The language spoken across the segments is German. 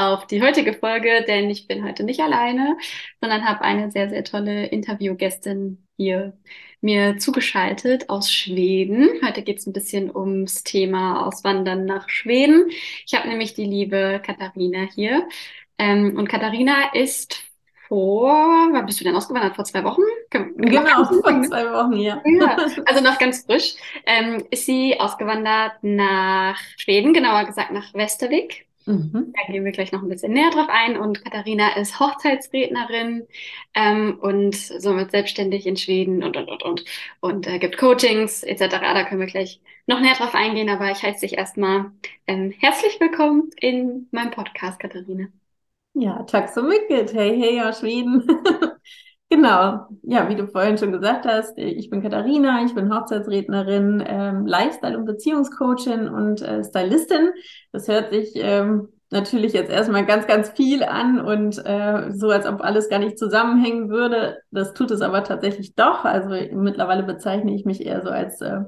auf die heutige Folge, denn ich bin heute nicht alleine, sondern habe eine sehr, sehr tolle Interviewgästin hier mir zugeschaltet aus Schweden. Heute geht es ein bisschen ums Thema Auswandern nach Schweden. Ich habe nämlich die liebe Katharina hier. Ähm, und Katharina ist vor, wann bist du denn ausgewandert? Vor zwei Wochen? Genau, vor zwei Wochen, ja. ja. Also noch ganz frisch. Ähm, ist sie ausgewandert nach Schweden, genauer gesagt nach Westervik. Mhm. Da gehen wir gleich noch ein bisschen näher drauf ein. Und Katharina ist Hochzeitsrednerin ähm, und somit selbstständig in Schweden und, und, und, und. Und äh, gibt Coachings etc. Da können wir gleich noch näher drauf eingehen. Aber ich heiße dich erstmal ähm, herzlich willkommen in meinem Podcast, Katharina. Ja, tack so mycket. Hey, hey aus Schweden. Genau, ja, wie du vorhin schon gesagt hast, ich bin Katharina, ich bin Hochzeitsrednerin, ähm, Lifestyle- und Beziehungscoachin und äh, Stylistin. Das hört sich ähm, natürlich jetzt erstmal ganz, ganz viel an und äh, so, als ob alles gar nicht zusammenhängen würde. Das tut es aber tatsächlich doch. Also mittlerweile bezeichne ich mich eher so als äh,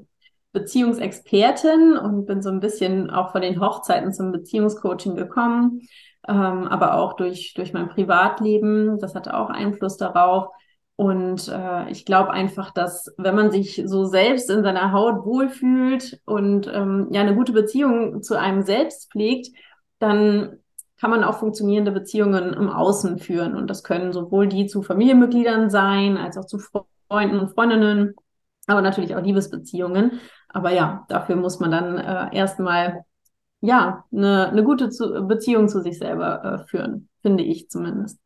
Beziehungsexpertin und bin so ein bisschen auch von den Hochzeiten zum Beziehungscoaching gekommen ähm, aber auch durch, durch mein Privatleben. Das hatte auch Einfluss darauf. Und äh, ich glaube einfach, dass wenn man sich so selbst in seiner Haut wohlfühlt und ähm, ja eine gute Beziehung zu einem selbst pflegt, dann kann man auch funktionierende Beziehungen im Außen führen. Und das können sowohl die zu Familienmitgliedern sein, als auch zu Freunden und Freundinnen, aber natürlich auch Liebesbeziehungen. Aber ja, dafür muss man dann äh, erstmal ja, eine, eine gute zu, Beziehung zu sich selber äh, führen, finde ich zumindest.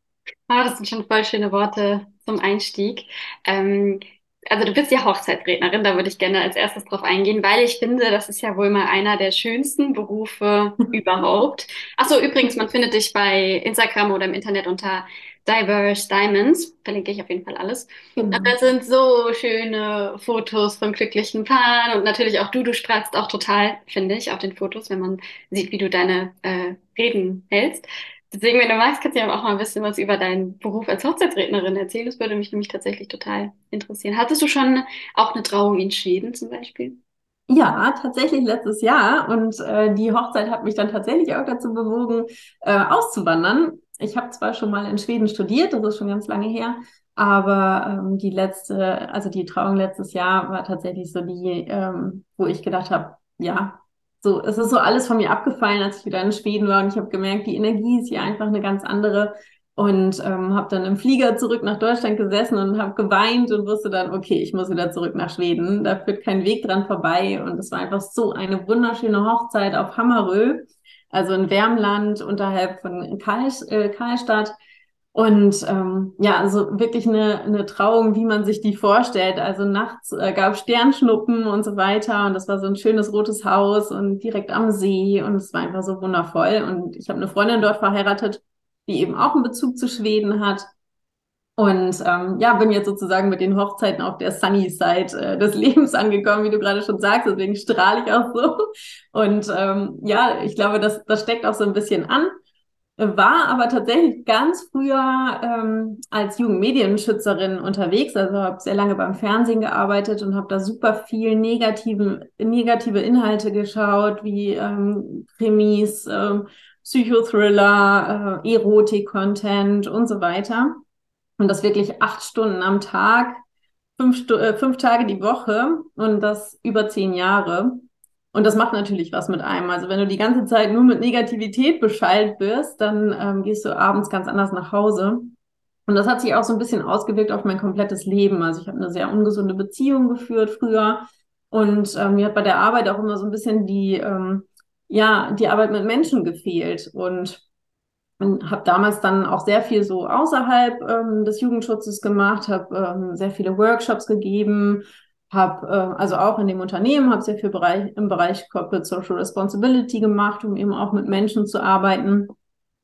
Ah, das sind schon voll schöne Worte zum Einstieg. Ähm, also du bist ja Hochzeitsrednerin, da würde ich gerne als erstes drauf eingehen, weil ich finde, das ist ja wohl mal einer der schönsten Berufe überhaupt. Ach so, übrigens, man findet dich bei Instagram oder im Internet unter Diverse Diamonds, verlinke ich auf jeden Fall alles. Genau. Da sind so schöne Fotos von glücklichen Paaren und natürlich auch du, du strahlst auch total, finde ich, auf den Fotos, wenn man sieht, wie du deine äh, Reden hältst. Deswegen, wenn du magst, kannst du ja auch mal ein bisschen was über deinen Beruf als Hochzeitsrednerin erzählen. Das würde mich nämlich tatsächlich total interessieren. Hattest du schon auch eine Trauung in Schweden zum Beispiel? Ja, tatsächlich letztes Jahr. Und äh, die Hochzeit hat mich dann tatsächlich auch dazu bewogen, äh, auszuwandern ich habe zwar schon mal in Schweden studiert, das ist schon ganz lange her, aber ähm, die letzte, also die Trauung letztes Jahr war tatsächlich so die, ähm, wo ich gedacht habe, ja, so, es ist so alles von mir abgefallen, als ich wieder in Schweden war und ich habe gemerkt, die Energie ist hier einfach eine ganz andere und ähm, habe dann im Flieger zurück nach Deutschland gesessen und habe geweint und wusste dann, okay, ich muss wieder zurück nach Schweden, da führt kein Weg dran vorbei und es war einfach so eine wunderschöne Hochzeit auf Hammerö also in Wärmland unterhalb von Karl, äh, Karlstadt. Und ähm, ja, also wirklich eine, eine Trauung, wie man sich die vorstellt. Also nachts äh, gab Sternschnuppen und so weiter. Und das war so ein schönes rotes Haus und direkt am See. Und es war einfach so wundervoll. Und ich habe eine Freundin dort verheiratet, die eben auch einen Bezug zu Schweden hat. Und ähm, ja, bin jetzt sozusagen mit den Hochzeiten auf der Sunny Side äh, des Lebens angekommen, wie du gerade schon sagst. Deswegen strahle ich auch so. Und ähm, ja, ich glaube, das, das steckt auch so ein bisschen an. War aber tatsächlich ganz früher ähm, als Jugendmedienschützerin unterwegs. Also habe sehr lange beim Fernsehen gearbeitet und habe da super viel negativen, negative Inhalte geschaut, wie ähm, Krimis, ähm, Psychothriller, äh, Erotik-Content und so weiter. Und das wirklich acht Stunden am Tag, fünf, äh, fünf Tage die Woche und das über zehn Jahre. Und das macht natürlich was mit einem. Also wenn du die ganze Zeit nur mit Negativität beschallt wirst, dann ähm, gehst du abends ganz anders nach Hause. Und das hat sich auch so ein bisschen ausgewirkt auf mein komplettes Leben. Also ich habe eine sehr ungesunde Beziehung geführt früher. Und ähm, mir hat bei der Arbeit auch immer so ein bisschen die, ähm, ja, die Arbeit mit Menschen gefehlt. Und und habe damals dann auch sehr viel so außerhalb ähm, des Jugendschutzes gemacht, habe ähm, sehr viele Workshops gegeben, habe äh, also auch in dem Unternehmen habe sehr viel Bereich, im Bereich Corporate Social Responsibility gemacht, um eben auch mit Menschen zu arbeiten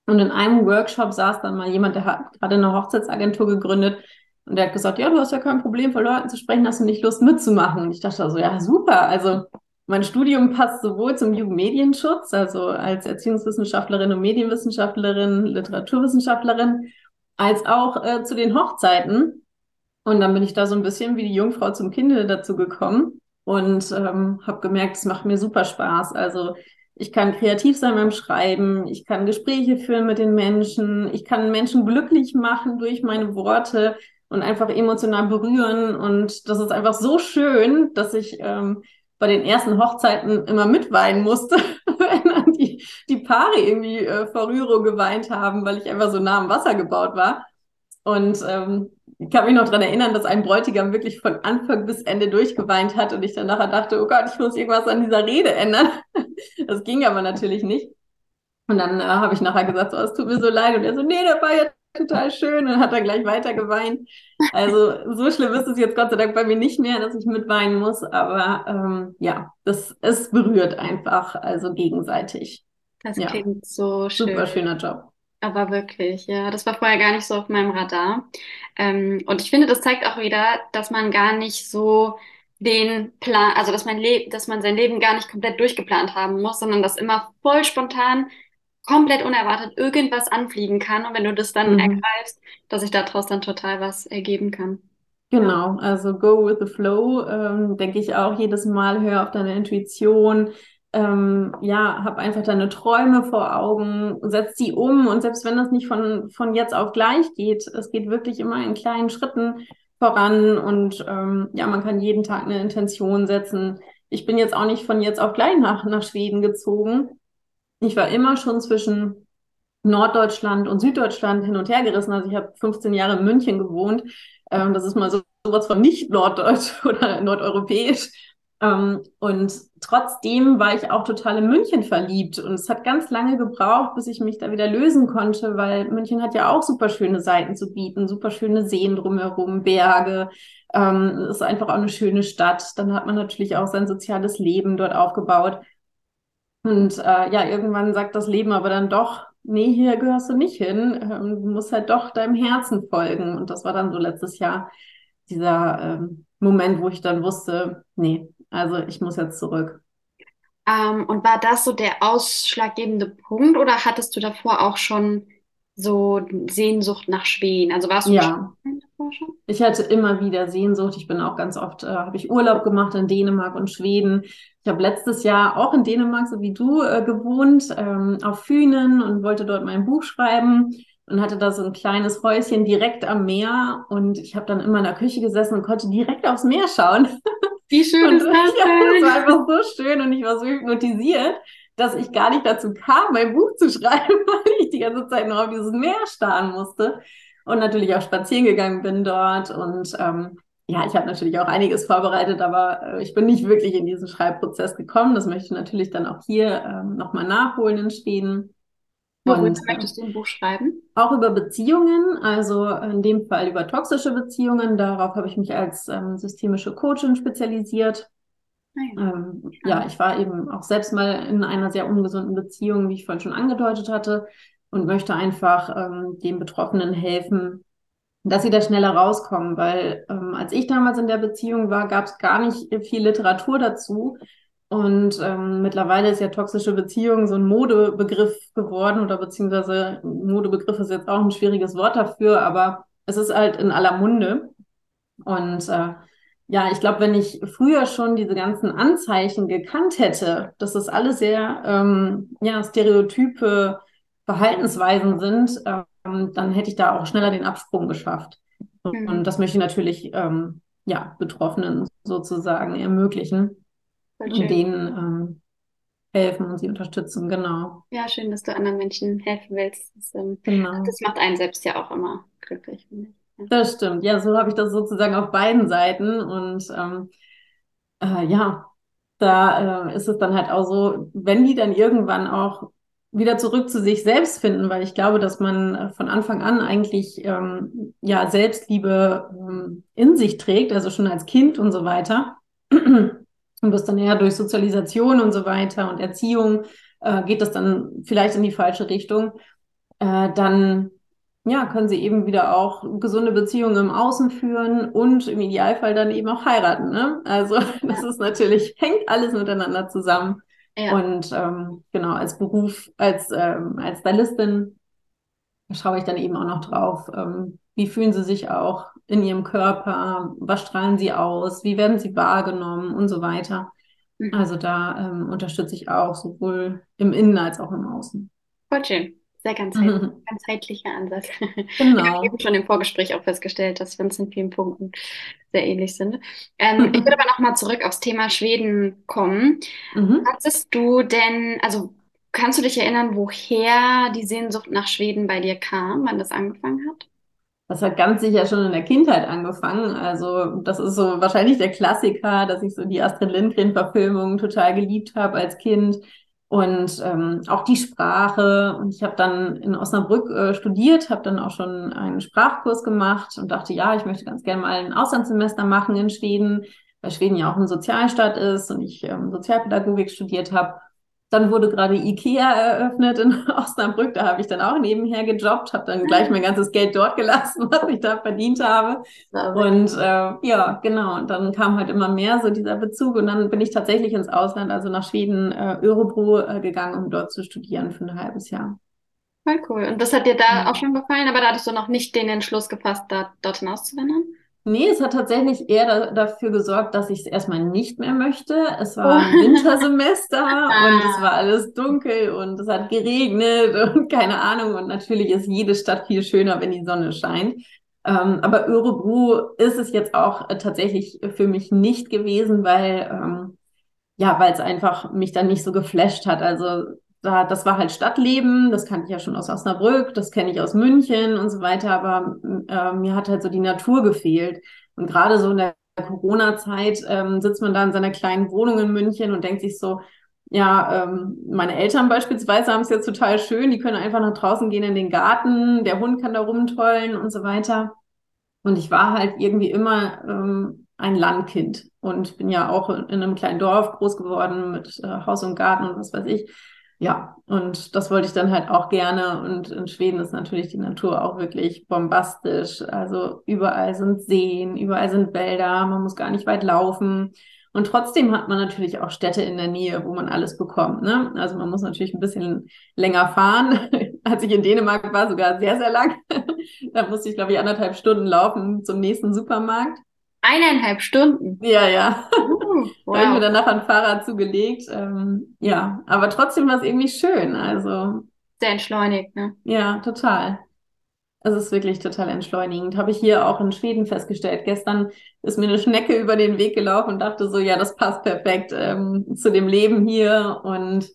Und in einem Workshop saß dann mal jemand, der hat gerade eine Hochzeitsagentur gegründet und der hat gesagt, ja, du hast ja kein Problem, vor Leuten zu sprechen, hast du nicht Lust mitzumachen? Und ich dachte so, ja, super. Also mein Studium passt sowohl zum Jugendmedienschutz, also als Erziehungswissenschaftlerin und Medienwissenschaftlerin, Literaturwissenschaftlerin, als auch äh, zu den Hochzeiten. Und dann bin ich da so ein bisschen wie die Jungfrau zum Kinde dazu gekommen und ähm, habe gemerkt, es macht mir super Spaß. Also ich kann kreativ sein beim Schreiben, ich kann Gespräche führen mit den Menschen, ich kann Menschen glücklich machen durch meine Worte und einfach emotional berühren. Und das ist einfach so schön, dass ich ähm, bei den ersten Hochzeiten immer mitweinen musste, wenn die, die Paare irgendwie äh, vor Rührung geweint haben, weil ich einfach so nah am Wasser gebaut war. Und ähm, ich kann mich noch dran erinnern, dass ein Bräutigam wirklich von Anfang bis Ende durchgeweint hat und ich dann nachher dachte, oh Gott, ich muss irgendwas an dieser Rede ändern. Das ging aber natürlich nicht. Und dann äh, habe ich nachher gesagt, so, es tut mir so leid. Und er so, nee, der war ja total schön und hat dann gleich weiter geweint. Also so schlimm ist es jetzt Gott sei Dank bei mir nicht mehr, dass ich mitweinen muss. Aber ähm, ja, das es berührt einfach, also gegenseitig. Das ja. klingt so schön. Super schöner Job. Aber wirklich, ja, das war vorher gar nicht so auf meinem Radar. Ähm, und ich finde, das zeigt auch wieder, dass man gar nicht so den Plan, also dass man, Le dass man sein Leben gar nicht komplett durchgeplant haben muss, sondern dass immer voll spontan, komplett unerwartet irgendwas anfliegen kann. Und wenn du das dann mhm. ergreifst, dass sich daraus dann total was ergeben kann. Genau, also go with the flow, ähm, denke ich auch jedes Mal, hör auf deine Intuition, ähm, ja, hab einfach deine Träume vor Augen, setz die um und selbst wenn das nicht von, von jetzt auf gleich geht, es geht wirklich immer in kleinen Schritten voran und ähm, ja, man kann jeden Tag eine Intention setzen. Ich bin jetzt auch nicht von jetzt auf gleich nach, nach Schweden gezogen. Ich war immer schon zwischen Norddeutschland und Süddeutschland hin und her gerissen. Also ich habe 15 Jahre in München gewohnt. Ähm, das ist mal so sowas von nicht norddeutsch oder nordeuropäisch. Ähm, und trotzdem war ich auch total in München verliebt. Und es hat ganz lange gebraucht, bis ich mich da wieder lösen konnte, weil München hat ja auch super schöne Seiten zu bieten, super schöne Seen drumherum, Berge. Ähm, ist einfach auch eine schöne Stadt. Dann hat man natürlich auch sein soziales Leben dort aufgebaut. Und äh, ja, irgendwann sagt das Leben aber dann doch, nee, hier gehörst du nicht hin. Ähm, du musst halt doch deinem Herzen folgen. Und das war dann so letztes Jahr dieser ähm, Moment, wo ich dann wusste, nee, also ich muss jetzt zurück. Ähm, und war das so der ausschlaggebende Punkt oder hattest du davor auch schon so Sehnsucht nach Schweden? Also warst du ja. schon? Ich hatte immer wieder Sehnsucht. Ich bin auch ganz oft, äh, habe ich Urlaub gemacht in Dänemark und Schweden. Ich habe letztes Jahr auch in Dänemark, so wie du, äh, gewohnt, ähm, auf Fünen und wollte dort mein Buch schreiben und hatte da so ein kleines Häuschen direkt am Meer und ich habe dann immer in der Küche gesessen und konnte direkt aufs Meer schauen. Wie schön und, ist das ja, Das war einfach so schön und ich war so hypnotisiert, dass ich gar nicht dazu kam, mein Buch zu schreiben, weil ich die ganze Zeit nur auf dieses Meer starren musste und natürlich auch spazieren gegangen bin dort und ähm, ja, ich habe natürlich auch einiges vorbereitet, aber äh, ich bin nicht wirklich in diesen Schreibprozess gekommen. Das möchte ich natürlich dann auch hier ähm, nochmal nachholen in Schweden. Worüber und, möchtest du ein Buch schreiben? Auch über Beziehungen, also in dem Fall über toxische Beziehungen. Darauf habe ich mich als ähm, systemische Coachin spezialisiert. Ah ja. Ähm, ja, ich war eben auch selbst mal in einer sehr ungesunden Beziehung, wie ich vorhin schon angedeutet hatte, und möchte einfach ähm, den Betroffenen helfen, dass sie da schneller rauskommen, weil ähm, als ich damals in der Beziehung war, gab es gar nicht viel Literatur dazu. Und ähm, mittlerweile ist ja toxische Beziehung so ein Modebegriff geworden oder beziehungsweise Modebegriff ist jetzt auch ein schwieriges Wort dafür, aber es ist halt in aller Munde. Und äh, ja, ich glaube, wenn ich früher schon diese ganzen Anzeichen gekannt hätte, dass das alles sehr ähm, ja, stereotype Verhaltensweisen sind, ähm, dann hätte ich da auch schneller den Absprung geschafft. Mhm. Und das möchte ich natürlich ähm, ja, Betroffenen sozusagen ermöglichen und denen ähm, helfen und sie unterstützen, genau. Ja, schön, dass du anderen Menschen helfen willst. Das, ähm, genau. das macht einen selbst ja auch immer glücklich, finde ich. Das stimmt. Ja, so habe ich das sozusagen auf beiden Seiten. Und ähm, äh, ja, da äh, ist es dann halt auch so, wenn die dann irgendwann auch wieder zurück zu sich selbst finden, weil ich glaube, dass man äh, von Anfang an eigentlich ähm, ja Selbstliebe ähm, in sich trägt, also schon als Kind und so weiter. und wirst dann eher durch Sozialisation und so weiter und Erziehung äh, geht das dann vielleicht in die falsche Richtung. äh, dann ja, können sie eben wieder auch gesunde Beziehungen im Außen führen und im Idealfall dann eben auch heiraten. Ne? Also das ist natürlich, hängt alles miteinander zusammen. Ja. Und ähm, genau, als Beruf, als, ähm, als Stylistin schaue ich dann eben auch noch drauf, ähm, wie fühlen sie sich auch in ihrem Körper, was strahlen sie aus, wie werden sie wahrgenommen und so weiter. Mhm. Also da ähm, unterstütze ich auch sowohl im Innen als auch im Außen. Voll schön. Sehr ganzheitlich, mhm. ganzheitlicher Ansatz. Genau. Ich habe eben schon im Vorgespräch auch festgestellt, dass wir uns in vielen Punkten sehr ähnlich sind. Ähm, ich würde aber nochmal zurück aufs Thema Schweden kommen. Mhm. Hattest du denn, also kannst du dich erinnern, woher die Sehnsucht nach Schweden bei dir kam, wann das angefangen hat? Das hat ganz sicher schon in der Kindheit angefangen. Also das ist so wahrscheinlich der Klassiker, dass ich so die Astrid Lindgren-Verfilmung total geliebt habe als Kind und ähm, auch die Sprache. Und ich habe dann in Osnabrück äh, studiert, habe dann auch schon einen Sprachkurs gemacht und dachte, ja, ich möchte ganz gerne mal ein Auslandssemester machen in Schweden, weil Schweden ja auch ein Sozialstaat ist und ich ähm, Sozialpädagogik studiert habe. Dann wurde gerade IKEA eröffnet in Osnabrück. Da habe ich dann auch nebenher gejobbt, habe dann gleich mein ganzes Geld dort gelassen, was ich da verdient habe. Und äh, ja, genau. Und dann kam halt immer mehr so dieser Bezug. Und dann bin ich tatsächlich ins Ausland, also nach Schweden, äh, Örebro äh, gegangen, um dort zu studieren für ein halbes Jahr. Voll cool. Und das hat dir da ja. auch schon gefallen, aber da hattest du noch nicht den Entschluss gefasst, da, dorthin auszuwandern? Nee, es hat tatsächlich eher da, dafür gesorgt, dass ich es erstmal nicht mehr möchte. Es war oh. Wintersemester und es war alles dunkel und es hat geregnet und keine Ahnung. Und natürlich ist jede Stadt viel schöner, wenn die Sonne scheint. Ähm, aber Örebro ist es jetzt auch äh, tatsächlich für mich nicht gewesen, weil ähm, ja, weil es einfach mich dann nicht so geflasht hat. Also da, das war halt Stadtleben, das kannte ich ja schon aus Osnabrück, das kenne ich aus München und so weiter, aber äh, mir hat halt so die Natur gefehlt. Und gerade so in der Corona-Zeit ähm, sitzt man da in seiner kleinen Wohnung in München und denkt sich so, ja, ähm, meine Eltern beispielsweise haben es jetzt total schön, die können einfach nach draußen gehen in den Garten, der Hund kann da rumtollen und so weiter. Und ich war halt irgendwie immer ähm, ein Landkind und bin ja auch in einem kleinen Dorf groß geworden mit äh, Haus und Garten und was weiß ich ja, und das wollte ich dann halt auch gerne. Und in Schweden ist natürlich die Natur auch wirklich bombastisch. Also überall sind Seen, überall sind Wälder, man muss gar nicht weit laufen. Und trotzdem hat man natürlich auch Städte in der Nähe, wo man alles bekommt. Ne? Also man muss natürlich ein bisschen länger fahren. Als ich in Dänemark war, sogar sehr, sehr lang. da musste ich, glaube ich, anderthalb Stunden laufen zum nächsten Supermarkt. Eineinhalb Stunden? Ja, ja. Uh, wow. da habe ich mir danach ein Fahrrad zugelegt. Ähm, ja, aber trotzdem war es irgendwie schön. Also. Sehr entschleunigt, ne? Ja, total. Es ist wirklich total entschleunigend. Habe ich hier auch in Schweden festgestellt. Gestern ist mir eine Schnecke über den Weg gelaufen und dachte so, ja, das passt perfekt ähm, zu dem Leben hier. Und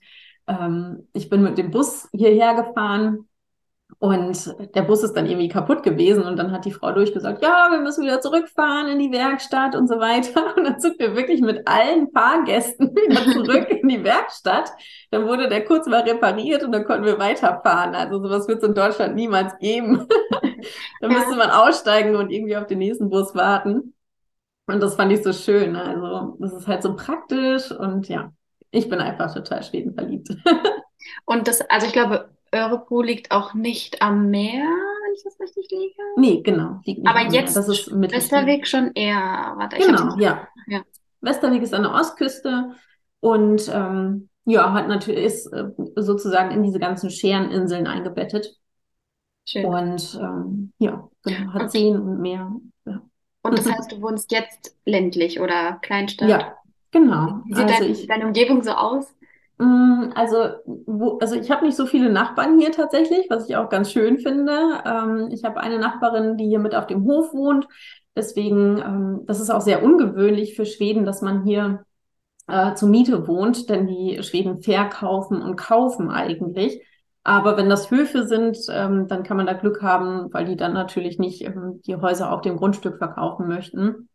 ähm, ich bin mit dem Bus hierher gefahren und der Bus ist dann irgendwie kaputt gewesen und dann hat die Frau durchgesagt, ja, wir müssen wieder zurückfahren in die Werkstatt und so weiter. Und dann sind wir wirklich mit allen Fahrgästen wieder zurück in die Werkstatt. Dann wurde der kurz mal repariert und dann konnten wir weiterfahren. Also sowas wird es in Deutschland niemals geben. dann müsste man aussteigen und irgendwie auf den nächsten Bus warten. Und das fand ich so schön. Also das ist halt so praktisch und ja, ich bin einfach total Schweden verliebt. und das, also ich glaube, Örebro liegt auch nicht am Meer, wenn ich das richtig liege. Nee, genau. Aber jetzt das ist Westerweg schon eher. Warte, genau, ja. ja. Westerweg ist an der Ostküste und ähm, ja, hat natürlich ist äh, sozusagen in diese ganzen Schereninseln eingebettet. Schön. Und ähm, ja, genau, hat okay. Seen und Meer. Ja. Und das heißt, du wohnst jetzt ländlich oder Kleinstadt? Ja, genau. Wie sieht also dein, ich, deine Umgebung so aus? Mm, also, wo, also ich habe nicht so viele Nachbarn hier tatsächlich, was ich auch ganz schön finde. Ähm, ich habe eine Nachbarin, die hier mit auf dem Hof wohnt. Deswegen, ähm, das ist auch sehr ungewöhnlich für Schweden, dass man hier äh, zur Miete wohnt, denn die Schweden verkaufen und kaufen eigentlich. Aber wenn das Höfe sind, ähm, dann kann man da Glück haben, weil die dann natürlich nicht ähm, die Häuser auf dem Grundstück verkaufen möchten.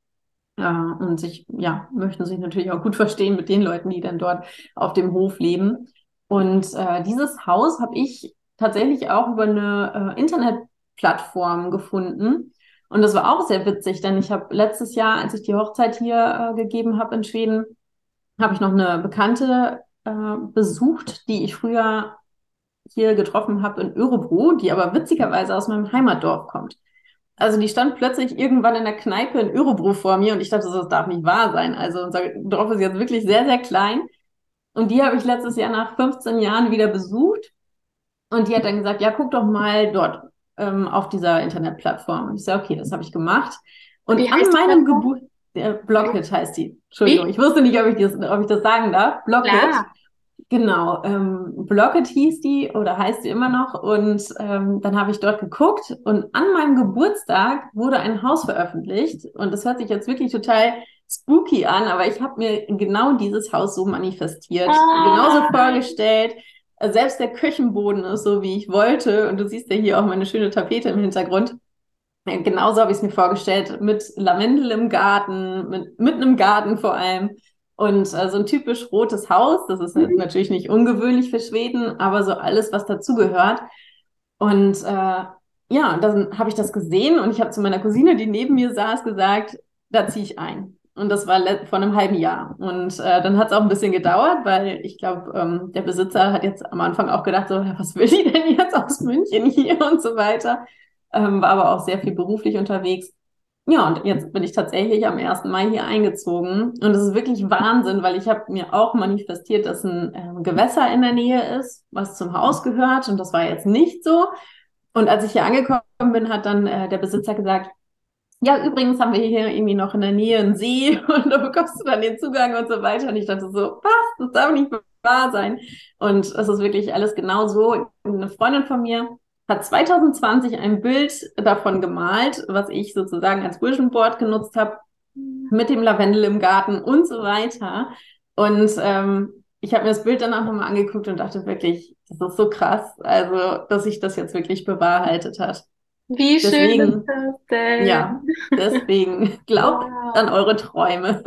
Äh, und sich, ja, möchten sich natürlich auch gut verstehen mit den Leuten, die dann dort auf dem Hof leben. Und äh, dieses Haus habe ich tatsächlich auch über eine äh, Internetplattform gefunden. Und das war auch sehr witzig, denn ich habe letztes Jahr, als ich die Hochzeit hier äh, gegeben habe in Schweden, habe ich noch eine Bekannte äh, besucht, die ich früher hier getroffen habe in Örebro, die aber witzigerweise aus meinem Heimatdorf kommt. Also die stand plötzlich irgendwann in der Kneipe in Örebro vor mir und ich dachte, das darf nicht wahr sein. Also unser Dorf ist jetzt wirklich sehr, sehr klein. Und die habe ich letztes Jahr nach 15 Jahren wieder besucht. Und die hat dann gesagt, ja, guck doch mal dort ähm, auf dieser Internetplattform. Und ich sage, okay, das habe ich gemacht. Und Wie an meinem Geburt, der Blockit heißt die. Entschuldigung, Wie? ich wusste nicht, ob ich, das, ob ich das sagen darf. Blockit. Klar. Genau, ähm, Blocket hieß die oder heißt sie immer noch. Und ähm, dann habe ich dort geguckt und an meinem Geburtstag wurde ein Haus veröffentlicht. Und das hört sich jetzt wirklich total spooky an, aber ich habe mir genau dieses Haus so manifestiert, ah. genauso vorgestellt. Selbst der Küchenboden ist so, wie ich wollte. Und du siehst ja hier auch meine schöne Tapete im Hintergrund. Genauso habe ich es mir vorgestellt, mit Lavendel im Garten, mit, mit einem Garten vor allem. Und äh, so ein typisch rotes Haus, das ist mhm. natürlich nicht ungewöhnlich für Schweden, aber so alles, was dazugehört. Und äh, ja, dann habe ich das gesehen und ich habe zu meiner Cousine, die neben mir saß, gesagt, da ziehe ich ein. Und das war vor einem halben Jahr. Und äh, dann hat es auch ein bisschen gedauert, weil ich glaube, ähm, der Besitzer hat jetzt am Anfang auch gedacht, so, was will die denn jetzt aus München hier und so weiter. Ähm, war aber auch sehr viel beruflich unterwegs. Ja, und jetzt bin ich tatsächlich am 1. Mai hier eingezogen. Und es ist wirklich Wahnsinn, weil ich habe mir auch manifestiert, dass ein äh, Gewässer in der Nähe ist, was zum Haus gehört. Und das war jetzt nicht so. Und als ich hier angekommen bin, hat dann äh, der Besitzer gesagt, ja, übrigens haben wir hier irgendwie noch in der Nähe einen See und da bekommst du dann den Zugang und so weiter. Und ich dachte so, was? Das darf nicht wahr sein. Und es ist wirklich alles genau so. Eine Freundin von mir hat 2020 ein Bild davon gemalt, was ich sozusagen als Vision Board genutzt habe, mit dem Lavendel im Garten und so weiter. Und ähm, ich habe mir das Bild danach nochmal angeguckt und dachte wirklich, das ist so krass, also dass sich das jetzt wirklich bewahrheitet hat. Wie schön deswegen, ist das denn? Ja, deswegen glaubt wow. an eure Träume.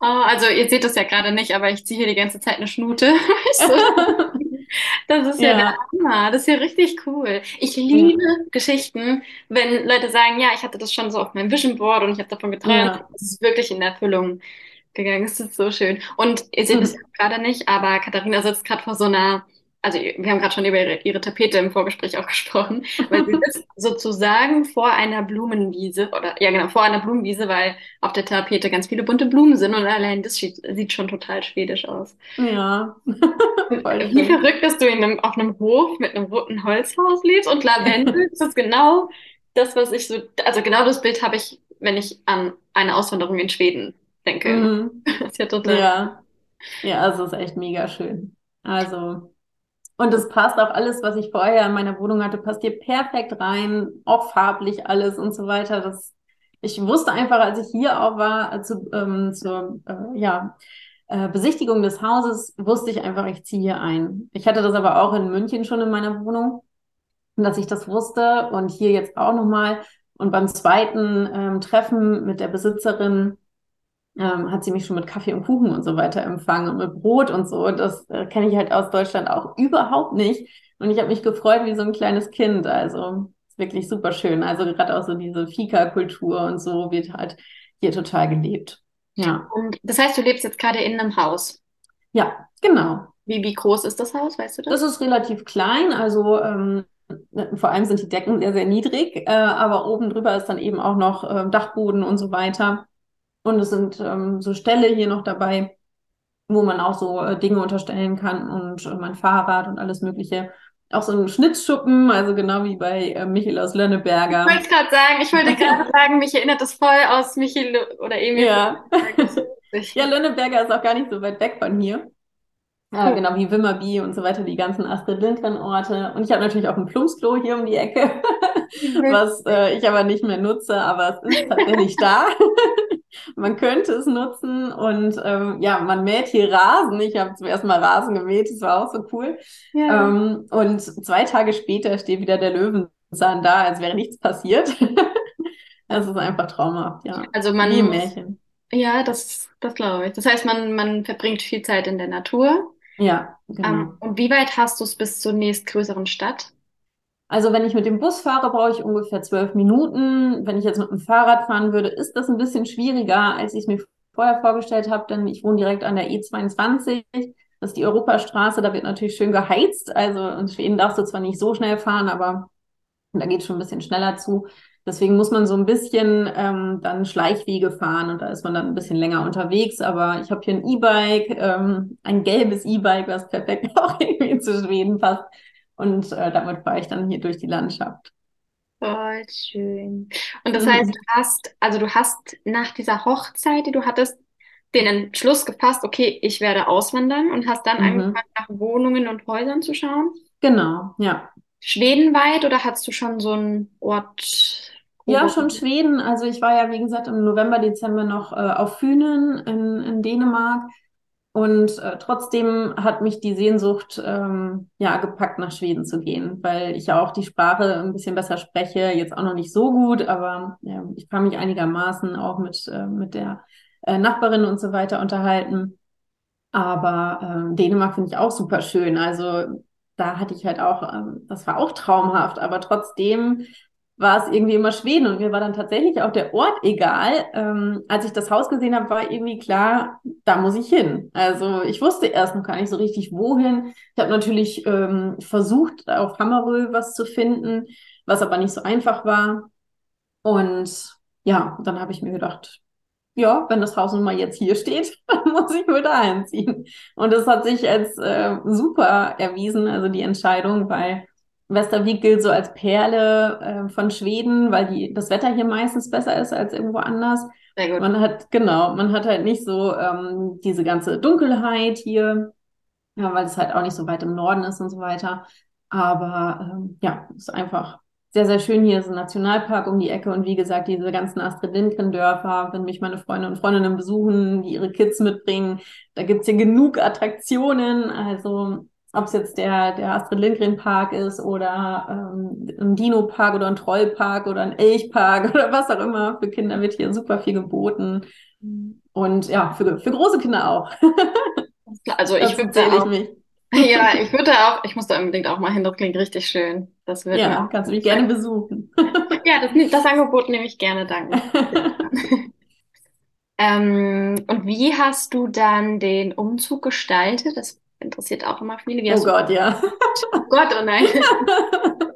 Oh, also ihr seht das ja gerade nicht, aber ich ziehe hier die ganze Zeit eine Schnute. das ist ja, ja der Hammer. Das ist ja richtig cool. Ich liebe ja. Geschichten, wenn Leute sagen, ja, ich hatte das schon so auf meinem Vision Board und ich habe davon geträumt. Ja. Das ist wirklich in Erfüllung gegangen. Das ist so schön. Und ihr seht es mhm. gerade nicht, aber Katharina sitzt gerade vor so einer also wir haben gerade schon über ihre, ihre, Tapete im Vorgespräch auch gesprochen, weil sie ist sozusagen vor einer Blumenwiese oder ja genau, vor einer Blumenwiese, weil auf der Tapete ganz viele bunte Blumen sind und allein das sieht, sieht schon total schwedisch aus. Ja. Wie verrückt, dass du in einem, auf einem Hof mit einem roten Holzhaus lebst und Lavendel, das ist genau das, was ich so, also genau das Bild habe ich, wenn ich an eine Auswanderung in Schweden denke. Mhm. Das ist ja total. Ja. Ja, also ist echt mega schön. Also und es passt auch alles, was ich vorher in meiner Wohnung hatte, passt hier perfekt rein, auch farblich alles und so weiter. Das, ich wusste einfach, als ich hier auch war, zu, ähm, zur äh, ja, äh, Besichtigung des Hauses, wusste ich einfach, ich ziehe hier ein. Ich hatte das aber auch in München schon in meiner Wohnung, dass ich das wusste und hier jetzt auch nochmal. Und beim zweiten ähm, Treffen mit der Besitzerin ähm, hat sie mich schon mit Kaffee und Kuchen und so weiter empfangen und mit Brot und so. Das äh, kenne ich halt aus Deutschland auch überhaupt nicht. Und ich habe mich gefreut wie so ein kleines Kind. Also ist wirklich super schön. Also gerade auch so diese Fika-Kultur und so wird halt hier total gelebt. Ja. Und das heißt, du lebst jetzt gerade in einem Haus? Ja, genau. Wie, wie groß ist das Haus, weißt du das? Das ist relativ klein, also ähm, vor allem sind die Decken sehr, sehr niedrig, äh, aber oben drüber ist dann eben auch noch äh, Dachboden und so weiter. Und es sind ähm, so Ställe hier noch dabei, wo man auch so äh, Dinge unterstellen kann und äh, mein Fahrrad und alles Mögliche. Auch so ein Schnitzschuppen, also genau wie bei äh, Michael aus Lönneberger. Ich wollte gerade sagen, ich wollte gerade sagen, mich erinnert das voll aus Michael oder Emil. Ja. ja, Lönneberger ist auch gar nicht so weit weg von hier. Ja, genau wie Wimmerby und so weiter, die ganzen Astrid Lindgren-Orte. Und ich habe natürlich auch ein Plumpsklo hier um die Ecke, was äh, ich aber nicht mehr nutze, aber es ist tatsächlich da. man könnte es nutzen und ähm, ja, man mäht hier Rasen. Ich habe zum ersten Mal Rasen gemäht, das war auch so cool. Ja. Ähm, und zwei Tage später steht wieder der Löwenzahn da, als wäre nichts passiert. das ist einfach traumhaft, ja. Also man Wie Märchen. Ja, das, das glaube ich. Das heißt, man, man verbringt viel Zeit in der Natur. Ja, genau. Um, ähm, und wie weit hast du es bis zur nächstgrößeren Stadt? Also wenn ich mit dem Bus fahre, brauche ich ungefähr zwölf Minuten. Wenn ich jetzt mit dem Fahrrad fahren würde, ist das ein bisschen schwieriger, als ich es mir vorher vorgestellt habe, denn ich wohne direkt an der E22. Das ist die Europastraße, da wird natürlich schön geheizt. Also in Schweden darfst du zwar nicht so schnell fahren, aber da geht es schon ein bisschen schneller zu. Deswegen muss man so ein bisschen ähm, dann Schleichwege fahren und da ist man dann ein bisschen länger unterwegs. Aber ich habe hier ein E-Bike, ähm, ein gelbes E-Bike, was perfekt auch irgendwie zu Schweden passt. Und äh, damit fahre ich dann hier durch die Landschaft. Voll schön. Und das heißt, du hast, also du hast nach dieser Hochzeit, die du hattest, den Entschluss gefasst, okay, ich werde auswandern und hast dann Mhm. angefangen, nach Wohnungen und Häusern zu schauen. Genau, ja. Schwedenweit oder hattest du schon so einen Ort? Ja, schon Schweden. Also ich war ja, wie gesagt, im November, Dezember noch äh, auf Fünen in, in Dänemark. Und äh, trotzdem hat mich die Sehnsucht ähm, ja gepackt, nach Schweden zu gehen, weil ich ja auch die Sprache ein bisschen besser spreche. Jetzt auch noch nicht so gut, aber ja, ich kann mich einigermaßen auch mit, äh, mit der äh, Nachbarin und so weiter unterhalten. Aber ähm, Dänemark finde ich auch super schön. Also da hatte ich halt auch, ähm, das war auch traumhaft, aber trotzdem war es irgendwie immer Schweden und mir war dann tatsächlich auch der Ort egal. Ähm, als ich das Haus gesehen habe, war irgendwie klar, da muss ich hin. Also ich wusste erst noch gar nicht so richtig, wohin. Ich habe natürlich ähm, versucht, auf Hammerö was zu finden, was aber nicht so einfach war. Und ja, dann habe ich mir gedacht, ja, wenn das Haus nun mal jetzt hier steht, dann muss ich wohl dahin ziehen. Und das hat sich als äh, super erwiesen, also die Entscheidung, weil Västervik gilt so als Perle äh, von Schweden, weil die, das Wetter hier meistens besser ist als irgendwo anders. Sehr gut. Man hat, genau, man hat halt nicht so ähm, diese ganze Dunkelheit hier, ja, weil es halt auch nicht so weit im Norden ist und so weiter. Aber ähm, ja, es ist einfach sehr, sehr schön. Hier ist ein Nationalpark um die Ecke und wie gesagt, diese ganzen Astrid Lindgren-Dörfer, wenn mich meine Freunde und Freundinnen besuchen, die ihre Kids mitbringen, da gibt's hier genug Attraktionen. Also ob es jetzt der, der Astrid Lindgren Park ist oder ähm, ein Dino-Park oder ein Trollpark oder ein Elchpark oder was auch immer. Für Kinder wird hier super viel geboten. Und ja, für, für große Kinder auch. Also ich würde auch, mich. ja, ich würde auch, ich muss da unbedingt auch mal hin, das klingt richtig schön. Das wird Ja, kannst du mich gerne besuchen. Ja, das, das Angebot nehme ich gerne, danke. Ähm, und wie hast du dann den Umzug gestaltet? Das interessiert auch immer viele. Wie Oh hast du, Gott, ja. oh Gott, oh nein.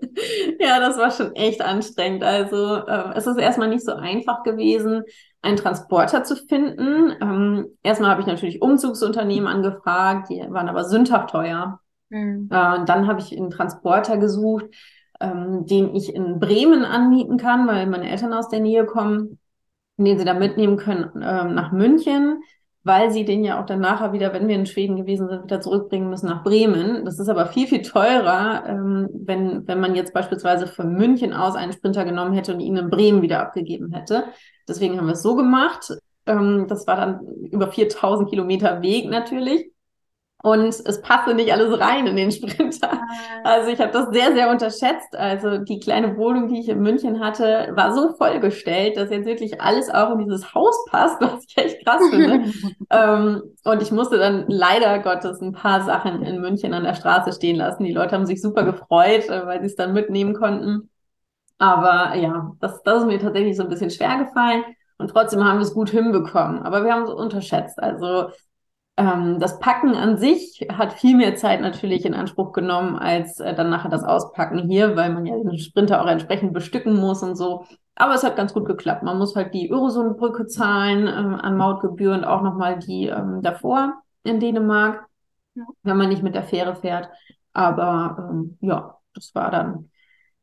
Ja, das war schon echt anstrengend. Also, ähm, es ist erstmal nicht so einfach gewesen, einen Transporter zu finden. Ähm, erstmal habe ich natürlich Umzugsunternehmen angefragt, die waren aber sündhaft teuer. Hm. Äh, dann habe ich einen Transporter gesucht, ähm, den ich in Bremen anmieten kann, weil meine Eltern aus der Nähe kommen, den sie da mitnehmen können ähm, nach München, weil sie den ja auch dann nachher wieder, wenn wir in Schweden gewesen sind, wieder zurückbringen müssen nach Bremen. Das ist aber viel, viel teurer, ähm, wenn, wenn man jetzt beispielsweise von München aus einen Sprinter genommen hätte und ihn in Bremen wieder abgegeben hätte. Deswegen haben wir es so gemacht. Ähm, das war dann über 4000 Kilometer Weg natürlich. Und es passte nicht alles rein in den Sprinter. Also ich habe das sehr, sehr unterschätzt. Also die kleine Wohnung, die ich in München hatte, war so vollgestellt, dass jetzt wirklich alles auch in dieses Haus passt, was ich echt krass finde. ähm, und ich musste dann leider Gottes ein paar Sachen in München an der Straße stehen lassen. Die Leute haben sich super gefreut, äh, weil sie es dann mitnehmen konnten. Aber ja, das, das ist mir tatsächlich so ein bisschen schwer gefallen. Und trotzdem haben wir es gut hinbekommen. Aber wir haben es unterschätzt. Also ähm, das Packen an sich hat viel mehr Zeit natürlich in Anspruch genommen, als äh, dann nachher das Auspacken hier, weil man ja den Sprinter auch entsprechend bestücken muss und so. Aber es hat ganz gut geklappt. Man muss halt die Öresundbrücke zahlen ähm, an Mautgebühr und auch nochmal die ähm, davor in Dänemark, Ja. wenn man nicht mit der Fähre fährt. Aber ähm, ja, das war dann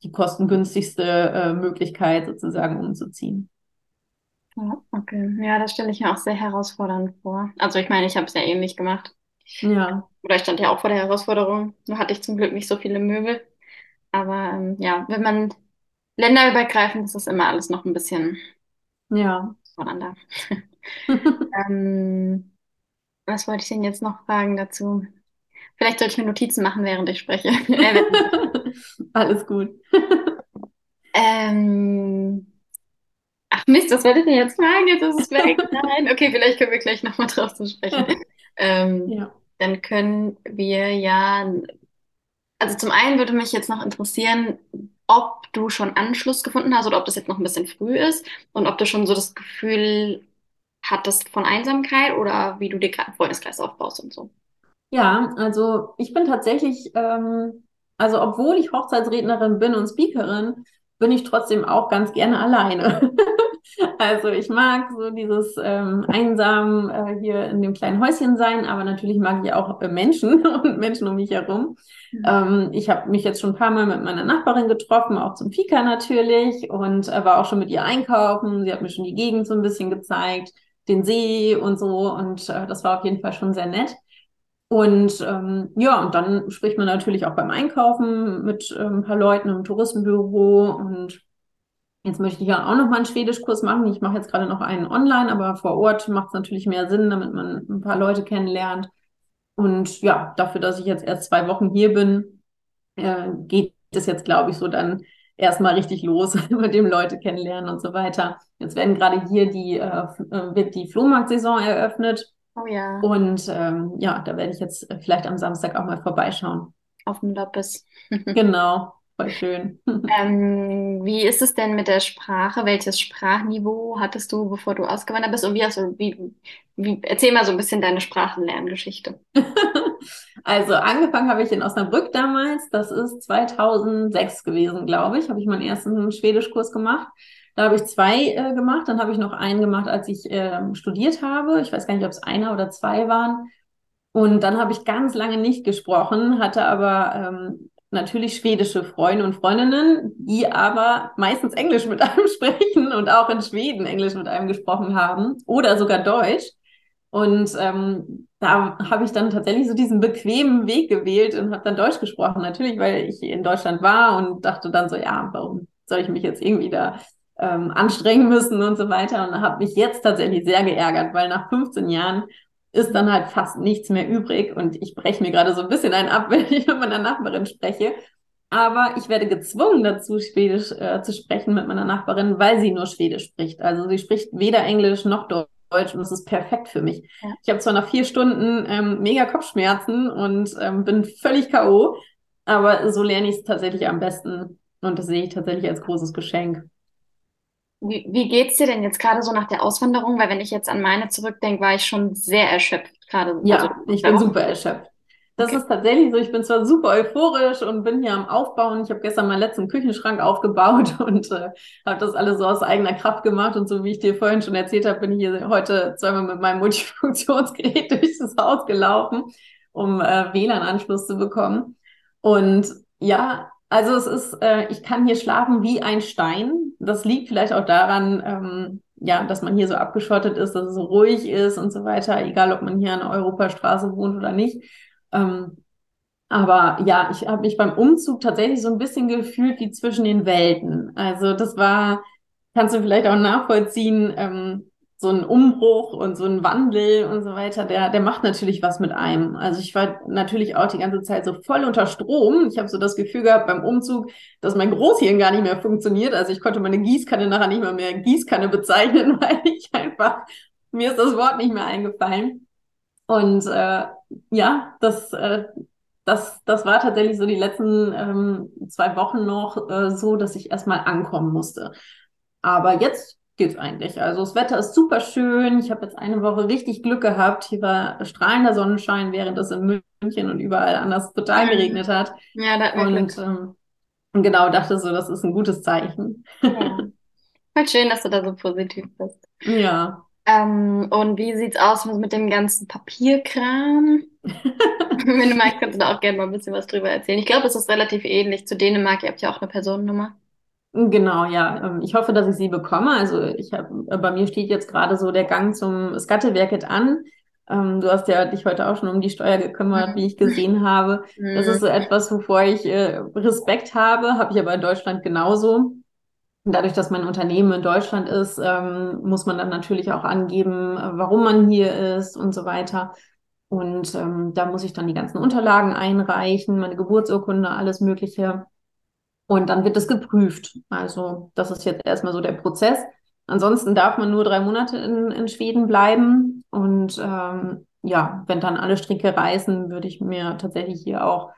die kostengünstigste äh, Möglichkeit sozusagen umzuziehen. Ja, okay. Ja, das stelle ich mir auch sehr herausfordernd vor. Also ich meine, ich habe es ja ähnlich gemacht. Ja, Oder ich stand ja auch vor der Herausforderung. Nur hatte ich zum Glück nicht so viele Möbel. Aber ähm, ja, wenn man länderübergreifend ist das immer alles noch ein bisschen ja. voneinander. Ähm, was wollte ich denn jetzt noch fragen dazu? Vielleicht sollte ich mir Notizen machen, während ich spreche. Alles gut. ähm, Mist, was wollte ich denn jetzt fragen? Jetzt ist es weg. Nein, okay, vielleicht können wir gleich nochmal drauf zu sprechen. Ähm, Ja. dann können wir ja, also zum einen würde mich jetzt noch interessieren, ob du schon Anschluss gefunden hast oder ob das jetzt noch ein bisschen früh ist und ob du schon so das Gefühl hattest von Einsamkeit oder wie du dir gerade einen Freundeskreis aufbaust und so. Ja, also ich bin tatsächlich, ähm, also obwohl ich Hochzeitsrednerin bin und Speakerin, bin ich trotzdem auch ganz gerne alleine. Also ich mag so dieses ähm, einsam äh, hier in dem kleinen Häuschen sein, aber natürlich mag ich auch äh, Menschen und Menschen um mich herum. Ähm, ich habe mich jetzt schon ein paar Mal mit meiner Nachbarin getroffen, auch zum Fika natürlich, und äh, war auch schon mit ihr einkaufen. Sie hat mir schon die Gegend so ein bisschen gezeigt, den See und so, und äh, das war auf jeden Fall schon sehr nett. Und ähm, ja, und dann spricht man natürlich auch beim Einkaufen mit äh, ein paar Leuten im Touristenbüro und Jetzt möchte ich ja auch noch mal einen Schwedischkurs machen. Ich mache jetzt gerade noch einen online, aber vor Ort macht es natürlich mehr Sinn, damit man ein paar Leute kennenlernt. Und ja, dafür, dass ich jetzt erst zwei Wochen hier bin, äh, geht es jetzt, glaube ich, so dann erstmal richtig los mit dem Leute kennenlernen und so weiter. Jetzt werden gerade hier die, äh, äh, wird die Flohmarktsaison eröffnet. Oh ja. Und ähm, ja, da werde ich jetzt vielleicht am Samstag auch mal vorbeischauen. Auf dem Loppes. genau. Voll schön. Ähm, wie ist es denn mit der Sprache? Welches Sprachniveau hattest du, bevor du ausgewandert bist? Und wie hast du, wie, wie, erzähl mal so ein bisschen deine Sprachenlerngeschichte. Also angefangen habe ich in Osnabrück damals. Das ist 2006 gewesen, glaube ich. Habe ich meinen ersten Schwedischkurs gemacht. Da habe ich zwei äh, gemacht. Dann habe ich noch einen gemacht, als ich äh, studiert habe. Ich weiß gar nicht, ob es einer oder zwei waren. Und dann habe ich ganz lange nicht gesprochen, hatte aber ähm, natürlich schwedische Freunde und Freundinnen, die aber meistens Englisch mit einem sprechen und auch in Schweden Englisch mit einem gesprochen haben oder sogar Deutsch. Und ähm, da habe ich dann tatsächlich so diesen bequemen Weg gewählt und habe dann Deutsch gesprochen. Natürlich, weil ich in Deutschland war und dachte dann so, ja, warum soll ich mich jetzt irgendwie da ähm, anstrengen müssen und so weiter. Und habe mich jetzt tatsächlich sehr geärgert, weil nach 15 Jahren ist dann halt fast nichts mehr übrig. Und ich breche mir gerade so ein bisschen einen ab, wenn ich mit meiner Nachbarin spreche. Aber ich werde gezwungen dazu, Schwedisch äh, zu sprechen mit meiner Nachbarin, weil sie nur Schwedisch spricht. Also sie spricht weder Englisch noch Deutsch und das ist perfekt für mich. Ja. Ich habe zwar nach vier Stunden ähm, mega Kopfschmerzen und ähm, bin völlig K.O., aber so lerne ich es tatsächlich am besten und das sehe ich tatsächlich als großes Geschenk. Wie, wie geht's dir denn jetzt gerade so nach der Auswanderung? Weil wenn ich jetzt an meine zurückdenke, war ich schon sehr erschöpft gerade. Ja, also, ich bin super erschöpft. Das okay. ist tatsächlich so. Ich bin zwar super euphorisch und bin hier am Aufbauen. Ich habe gestern meinen letzten Küchenschrank aufgebaut und äh, habe das alles so aus eigener Kraft gemacht. Und so wie ich dir vorhin schon erzählt habe, bin ich hier heute zweimal mit meinem Multifunktionsgerät durch das Haus gelaufen, um äh, WLAN-Anschluss zu bekommen. Und ja, also es ist, äh, ich kann hier schlafen wie ein Stein. Das liegt vielleicht auch daran, ähm, ja, dass man hier so abgeschottet ist, dass es so ruhig ist und so weiter, egal ob man hier an der Europastraße wohnt oder nicht. Ähm, aber ja, ich habe mich beim Umzug tatsächlich so ein bisschen gefühlt wie zwischen den Welten. Also das war, kannst du vielleicht auch nachvollziehen, ähm, so ein Umbruch und so ein Wandel und so weiter, der, der macht natürlich was mit einem. Also ich war natürlich auch die ganze Zeit so voll unter Strom. Ich habe so das Gefühl gehabt beim Umzug, dass mein Großhirn gar nicht mehr funktioniert. Also ich konnte meine Gießkanne nachher nicht mal mehr Gießkanne bezeichnen, weil ich einfach, mir ist das Wort nicht mehr eingefallen. Und äh, ja, das, äh, das, das war tatsächlich so die letzten ähm, zwei Wochen noch äh, so, dass ich erstmal ankommen musste. Aber jetzt geht's eigentlich. Also das Wetter ist super schön. Ich habe jetzt eine Woche richtig Glück gehabt. Hier war strahlender Sonnenschein, während es in München und überall anders total geregnet hat. Ja, da und ähm, genau dachte so, das ist ein gutes Zeichen. Ja. Voll schön, dass du da so positiv bist. Ja. Ähm, und wie sieht's aus mit dem ganzen Papierkram? Wenn du magst, kannst du da auch gerne mal ein bisschen was drüber erzählen. Ich glaube, es ist relativ ähnlich zu Dänemark. Ihr habt ja auch eine Personennummer. Genau, ja. Ähm, ich hoffe, dass ich sie bekomme. Also ich habe, äh, bei mir steht jetzt gerade so der Gang zum Skattewerket an. Ähm, du hast ja dich heute auch schon um die Steuer gekümmert, wie ich gesehen habe. Das ist so etwas, wovor ich äh, Respekt habe, habe ich aber in Deutschland genauso. Dadurch, dass mein Unternehmen in Deutschland ist, ähm, muss man dann natürlich auch angeben, warum man hier ist und so weiter. Und ähm, da muss ich dann die ganzen Unterlagen einreichen, meine Geburtsurkunde, alles Mögliche. Und dann wird das geprüft. Also das ist jetzt erstmal so der Prozess. Ansonsten darf man nur drei Monate in, in Schweden bleiben. Und ähm, ja, wenn dann alle Stricke reißen, würde ich mir tatsächlich hier auch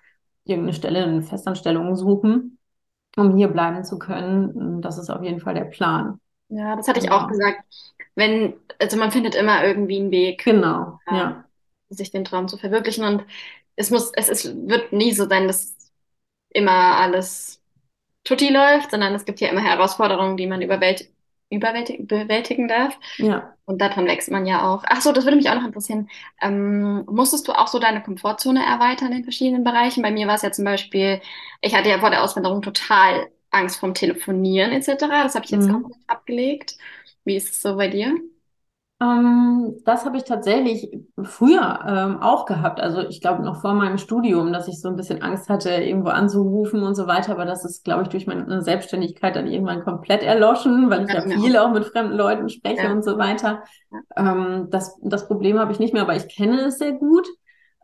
irgendeine Stelle in Festanstellung suchen, um hier bleiben zu können. Das ist auf jeden Fall der Plan. Ja, das hatte ich genau. auch gesagt. Wenn, also man findet immer irgendwie einen Weg. Genau, ja. ja. sich den Traum zu verwirklichen. Und es muss, es ist, wird nie so sein, dass immer alles tutti läuft, sondern es gibt ja immer Herausforderungen, die man überwältigt überwältigen, bewältigen darf. Ja. Und daran wächst man ja auch. Ach so, das würde mich auch noch interessieren. Ähm, musstest du auch so deine Komfortzone erweitern in verschiedenen Bereichen? Bei mir war es ja zum Beispiel, ich hatte ja vor der Auswanderung total Angst vom Telefonieren etc. Das habe ich jetzt Mhm. auch nicht abgelegt. Wie ist es so bei dir? Ähm, das habe ich tatsächlich früher ähm, auch gehabt. Also ich glaube noch vor meinem Studium, dass ich so ein bisschen Angst hatte, irgendwo anzurufen und so weiter. Aber das ist, glaube ich, durch meine Selbstständigkeit dann irgendwann komplett erloschen, weil ich Ja, ja mir viel auch mit fremden Leuten spreche Ja. und so weiter. Ähm, das, das Problem habe ich nicht mehr, aber ich kenne es sehr gut.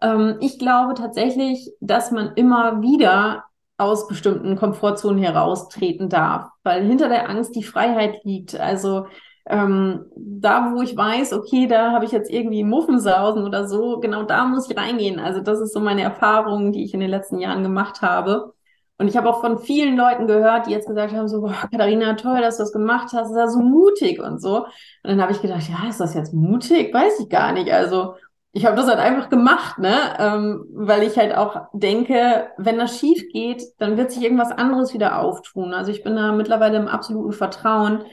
Ähm, ich glaube tatsächlich, dass man immer wieder aus bestimmten Komfortzonen heraustreten darf, weil hinter der Angst die Freiheit liegt. Also ähm, da, wo ich weiß, okay, da habe ich jetzt irgendwie Muffensausen oder so, genau da muss ich reingehen. Also das ist so meine Erfahrung, die ich in den letzten Jahren gemacht habe. Und ich habe auch von vielen Leuten gehört, die jetzt gesagt haben, so, boah, Katharina, toll, dass du das gemacht hast, das ist ja so mutig und so. Und dann habe ich gedacht, ja, ist das jetzt mutig? Weiß ich gar nicht. Also ich habe das halt einfach gemacht, ne? Ähm, weil ich halt auch denke, wenn das schief geht, dann wird sich irgendwas anderes wieder auftun. Also ich bin da mittlerweile im absoluten Vertrauen.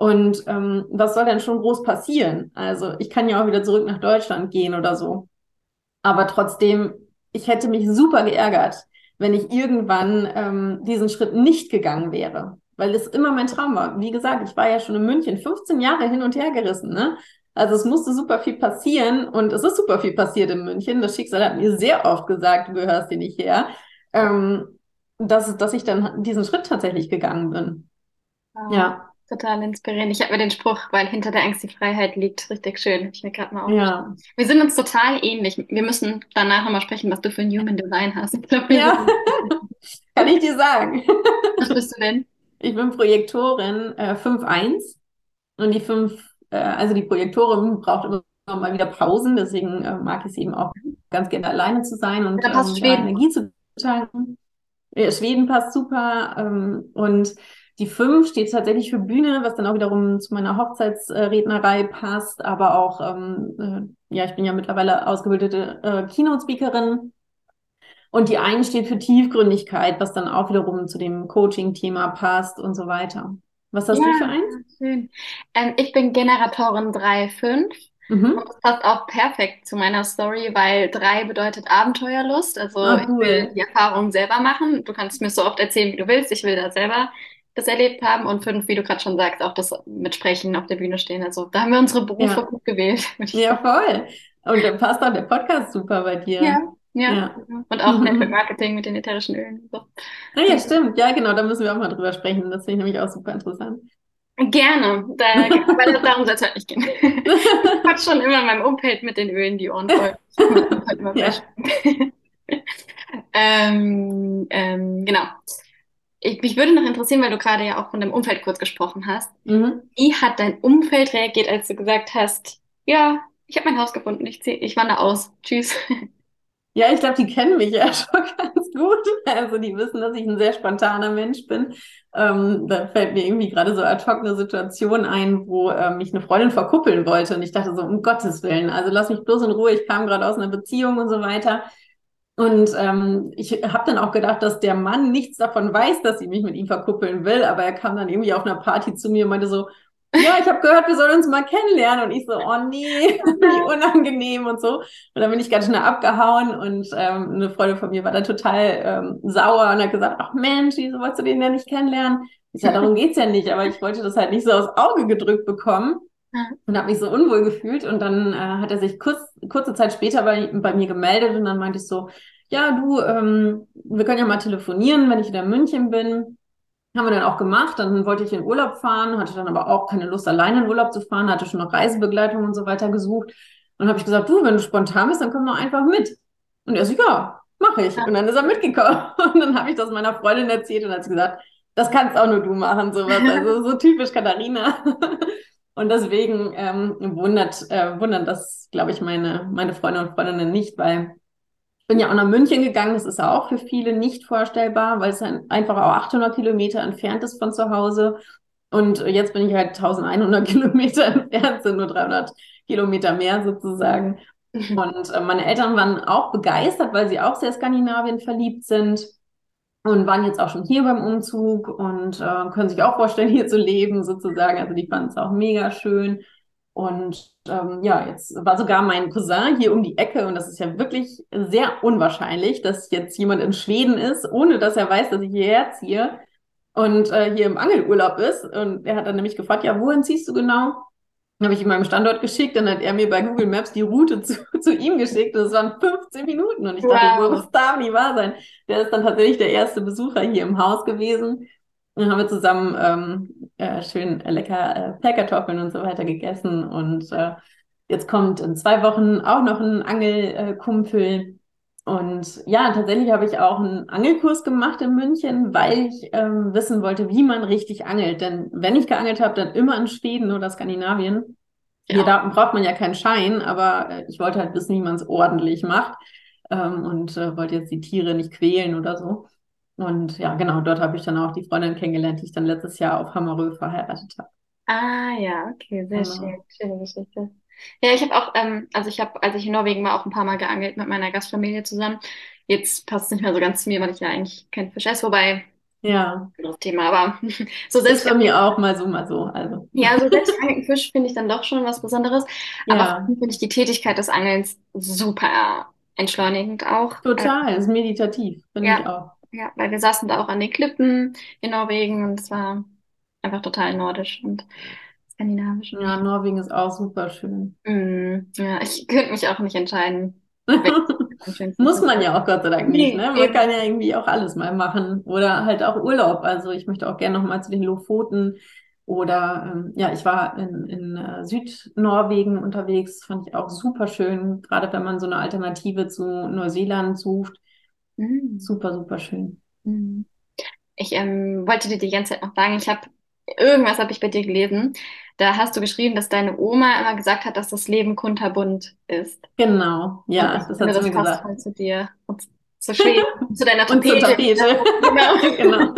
Und ähm, was soll denn schon groß passieren? Also ich kann ja auch wieder zurück nach Deutschland gehen oder so. Aber trotzdem, ich hätte mich super geärgert, wenn ich irgendwann ähm, diesen Schritt nicht gegangen wäre. Weil es immer mein Traum war. Wie gesagt, ich war ja schon in München 15 Jahre hin und her gerissen, ne? Also es musste super viel passieren und es ist super viel passiert in München. Das Schicksal hat mir sehr oft gesagt, du gehörst hier nicht her, ähm, dass, dass ich dann diesen Schritt tatsächlich gegangen bin. Wow. Ja. Total inspirierend. Ich habe mir den Spruch, weil hinter der Angst die Freiheit liegt, richtig schön. Habe ich mir gerade mal Ja. aufgeschrieben. Wir sind uns total ähnlich. Wir müssen danach nochmal sprechen, was du für ein Human Design hast. Ich glaube, wir Ja. Kann ich dir sagen. was bist du denn? Ich bin Projektorin äh, 5.1 und die 5, äh, also die Projektorin braucht immer mal wieder Pausen, deswegen äh, mag ich es eben auch ganz gerne alleine zu sein und Da passt ähm, Schweden. Energie zu tanken. Ja, Schweden passt super ähm, und die 5 steht tatsächlich für Bühne, was dann auch wiederum zu meiner Hochzeitsrednerei passt, aber auch, ähm, äh, ja, ich bin ja mittlerweile ausgebildete äh, Keynote-Speakerin und die 1 steht für Tiefgründigkeit, was dann auch wiederum zu dem Coaching-Thema passt und so weiter. Was hast Ja, du für eins? schön. Ähm, ich bin Generatorin 3.5 Mhm. und das passt auch perfekt zu meiner Story, weil 3 bedeutet Abenteuerlust. Also Ah, ich will cool. die Erfahrung selber machen. Du kannst mir so oft erzählen, wie du willst. Ich will da selber das erlebt haben. Und 5, wie du gerade schon sagst, auch das mit Sprechen auf der Bühne stehen. Also da haben wir unsere Berufe Ja. gut gewählt, Ja, voll. Und dann passt auch der Podcast super bei dir. Ja, ja. Ja. Und auch Network Marketing mit den ätherischen Ölen. und So. Ah, ja, stimmt. Ja, genau, da müssen wir auch mal drüber sprechen. Das finde ich nämlich auch super interessant. Gerne, da, weil darum soll es heute nicht gehen. Ich quatsch schon immer in meinem Umfeld mit den Ölen die Ohren voll. Das halt immer Ja. Ähm, ähm, genau. Ich, mich würde noch interessieren, weil du gerade ja auch von deinem Umfeld kurz gesprochen hast. Mhm. Wie hat dein Umfeld reagiert, als du gesagt hast, ja, ich habe mein Haus gefunden, ich zieh, ich wandere aus. Tschüss. Ja, ich glaube, die kennen mich ja schon ganz gut. Also die wissen, dass ich ein sehr spontaner Mensch bin. Ähm, da fällt mir irgendwie gerade so ad hoc eine Situation ein, wo ähm, mich eine Freundin verkuppeln wollte. Und ich dachte so, um Gottes Willen, also lass mich bloß in Ruhe. Ich kam gerade aus einer Beziehung und so weiter. Und ähm, ich habe dann auch gedacht, dass der Mann nichts davon weiß, dass sie mich mit ihm verkuppeln will. Aber er kam dann irgendwie auf einer Party zu mir und meinte so, ja, ich habe gehört, wir sollen uns mal kennenlernen. Und ich so, oh nee, wie unangenehm und so. Und dann bin ich ganz schnell abgehauen und ähm, eine Freundin von mir war dann total ähm, sauer und hat gesagt, ach Mensch, wieso wolltest du den denn nicht kennenlernen? Ich sage, darum geht's ja nicht, aber ich wollte das halt nicht so aufs Auge gedrückt bekommen und habe mich so unwohl gefühlt. Und dann äh, hat er sich kurz, kurze Zeit später bei, bei mir gemeldet und dann meinte ich so, ja, du, ähm, wir können ja mal telefonieren, wenn ich wieder in München bin. Haben wir dann auch gemacht. Dann wollte ich in Urlaub fahren, hatte dann aber auch keine Lust, alleine in Urlaub zu fahren, hatte schon noch Reisebegleitung und so weiter gesucht. Und habe ich gesagt, du, wenn du spontan bist, dann komm doch einfach mit. Und er so, ja, mache ich. Und dann ist er mitgekommen. Und dann habe ich das meiner Freundin erzählt und hat sie gesagt, das kannst auch nur du machen, sowas. Also so typisch Katharina. Und deswegen ähm, wundert, äh, wundert das, glaube ich, meine, meine Freunde und Freundinnen nicht, weil ich bin ja auch nach München gegangen. Das ist ja auch für viele nicht vorstellbar, weil es ein, einfach auch 800 Kilometer entfernt ist von zu Hause. Und jetzt bin ich halt 1100 Kilometer entfernt, sind nur 300 Kilometer mehr sozusagen. Und äh, meine Eltern waren auch begeistert, weil sie auch sehr Skandinavien verliebt sind und waren jetzt auch schon hier beim Umzug und äh, können sich auch vorstellen, hier zu leben sozusagen. Also die fanden es auch mega schön. Und ähm, ja, jetzt war sogar mein Cousin hier um die Ecke und das ist ja wirklich sehr unwahrscheinlich, dass jetzt jemand in Schweden ist, ohne dass er weiß, dass ich hierher ziehe und äh, hier im Angelurlaub ist. Und er hat dann nämlich gefragt, ja, wohin ziehst du genau? Dann habe ich ihm meinen Standort geschickt, dann hat er mir bei Google Maps die Route zu, zu ihm geschickt und es waren 15 Minuten und ich dachte, wow. das darf nicht wahr sein. Der ist dann tatsächlich der erste Besucher hier im Haus gewesen. Dann haben wir zusammen ähm, äh, schön lecker äh, Pellkartoffeln und so weiter gegessen und äh, jetzt kommt in zwei Wochen auch noch ein Angelkumpel und ja, tatsächlich habe ich auch einen Angelkurs gemacht in München, weil ich ähm, wissen wollte, wie man richtig angelt. Denn wenn ich geangelt habe, dann immer in Schweden oder Skandinavien. Ja. Hier da braucht man ja keinen Schein, aber äh, ich wollte halt wissen, wie man es ordentlich macht ähm, und äh, wollte jetzt die Tiere nicht quälen oder so. Und ja, genau, dort habe ich dann auch die Freundin kennengelernt, die ich dann letztes Jahr auf Hammerö verheiratet habe. Ah ja, okay, sehr genau. schön. Schöne Geschichte. Ja, ich habe auch, ähm, also ich habe, als ich in Norwegen war, auch ein paar Mal geangelt mit meiner Gastfamilie zusammen. Jetzt passt es nicht mehr so ganz zu mir, weil ich ja eigentlich kein Fisch esse, wobei ja. Anderes Thema, aber so selbst. Ist bei mir auch mal so, mal so. Also. Ja, so selbst Fisch finde ich dann doch schon was Besonderes. Aber ja. finde ich die Tätigkeit des Angelns super entschleunigend auch. Total, ist meditativ, finde ja, ich auch. Ja, weil wir saßen da auch an den Klippen in Norwegen und es war einfach total nordisch und skandinavisch. Ja, Norwegen ist auch super schön. Mm, ja, ich könnte mich auch nicht entscheiden. Muss man ja auch Gott sei Dank nicht. Ne? Man kann ja irgendwie auch alles mal machen. Oder halt auch Urlaub. Also ich möchte auch gerne nochmal zu den Lofoten. Oder ähm, ja, ich war in, in äh, Südnorwegen unterwegs, fand ich auch super schön, gerade wenn man so eine Alternative zu Neuseeland sucht. Mhm. Super, super schön. Mhm. Ich ähm, wollte dir die ganze Zeit noch sagen, ich habe irgendwas habe ich bei dir gelesen. Da hast du geschrieben, dass deine Oma immer gesagt hat, dass das Leben kunterbunt ist. Genau, ja, das hat sie mir gesagt. Voll zu dir und zu Schweden, zu deiner Tapete. Und zur Tapete. genau. genau.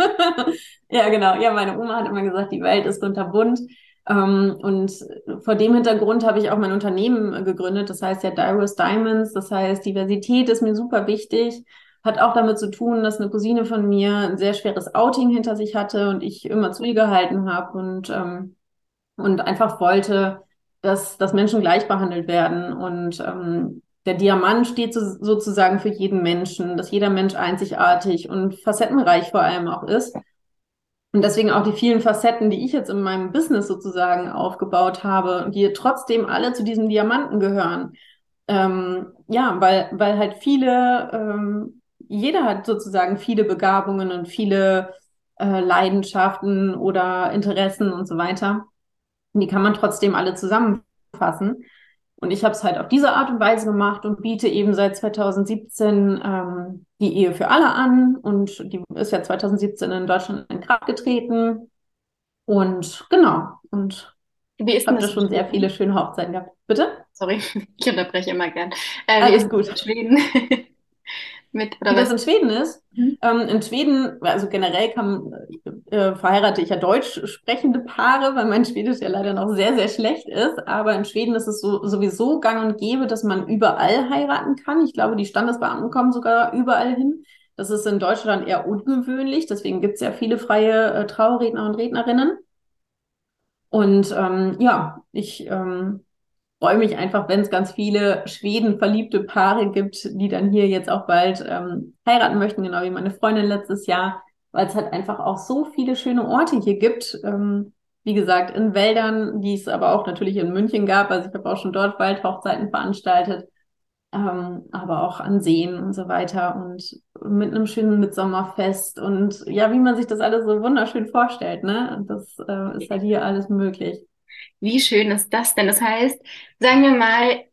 Ja, genau. Ja, meine Oma hat immer gesagt, die Welt ist kunterbunt. Ähm, und vor dem Hintergrund habe ich auch mein Unternehmen gegründet. Das heißt ja Diros Diamonds. Das heißt, Diversität ist mir super wichtig. Hat auch damit zu tun, dass eine Cousine von mir ein sehr schweres Outing hinter sich hatte und ich immer zu ihr gehalten habe und, ähm, und einfach wollte, dass, dass Menschen gleich behandelt werden. Und ähm, der Diamant steht so, sozusagen für jeden Menschen, dass jeder Mensch einzigartig und facettenreich vor allem auch ist. Und deswegen auch die vielen Facetten, die ich jetzt in meinem Business sozusagen aufgebaut habe, die trotzdem alle zu diesem Diamanten gehören. Ähm, ja, weil, weil halt viele ähm, jeder hat sozusagen viele Begabungen und viele äh, Leidenschaften oder Interessen und so weiter. Und die kann man trotzdem alle zusammenfassen. Und ich habe es halt auf diese Art und Weise gemacht und biete eben seit 2017 ähm, die Ehe für alle an. Und die ist ja 2017 in Deutschland in Kraft getreten. Und genau. Und ich habe da schon sehr viele schöne Hochzeiten gehabt. Bitte? Sorry, ich unterbreche immer gern. Äh, Alles gut. Schweden. mit oder Wie was? das in Schweden ist? Mhm. Ähm, in Schweden, also generell kann, äh, verheirate ich ja deutsch sprechende Paare, weil mein Schwedisch ja leider noch sehr, sehr schlecht ist. Aber in Schweden ist es so, sowieso gang und gäbe, dass man überall heiraten kann. Ich glaube, die Standesbeamten kommen sogar überall hin. Das ist in Deutschland eher ungewöhnlich. Deswegen gibt es ja viele freie äh, Trauerredner und Rednerinnen. Und ähm, ja, ich ähm, freue mich einfach, wenn es ganz viele Schweden verliebte Paare gibt, die dann hier jetzt auch bald ähm, heiraten möchten, genau wie meine Freundin letztes Jahr, weil es halt einfach auch so viele schöne Orte hier gibt. Ähm, wie gesagt, in Wäldern, die es aber auch natürlich in München gab. Also ich habe auch schon dort Waldhochzeiten veranstaltet, ähm, aber auch an Seen und so weiter und mit einem schönen Mitsommerfest und ja, wie man sich das alles so wunderschön vorstellt, ne? Das äh, ist halt hier alles möglich. Wie schön ist das denn? Das heißt, sagen wir mal,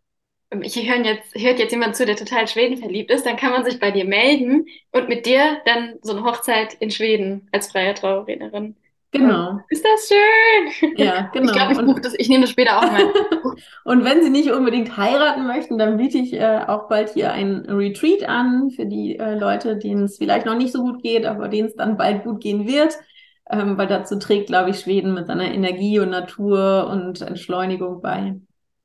ich höre jetzt, hört jetzt jemand zu, der total Schweden verliebt ist, dann kann man sich bei dir melden und mit dir dann so eine Hochzeit in Schweden als freie Trauerrednerin. Genau. Ist das schön? Ja, genau. Ich glaube, ich buche das, ich nehme das später auch mal. und wenn Sie nicht unbedingt heiraten möchten, dann biete ich äh, auch bald hier ein Retreat an für die äh, Leute, denen es vielleicht noch nicht so gut geht, aber denen es dann bald gut gehen wird ähm, weil dazu trägt, glaube ich, Schweden mit seiner Energie und Natur und Entschleunigung bei.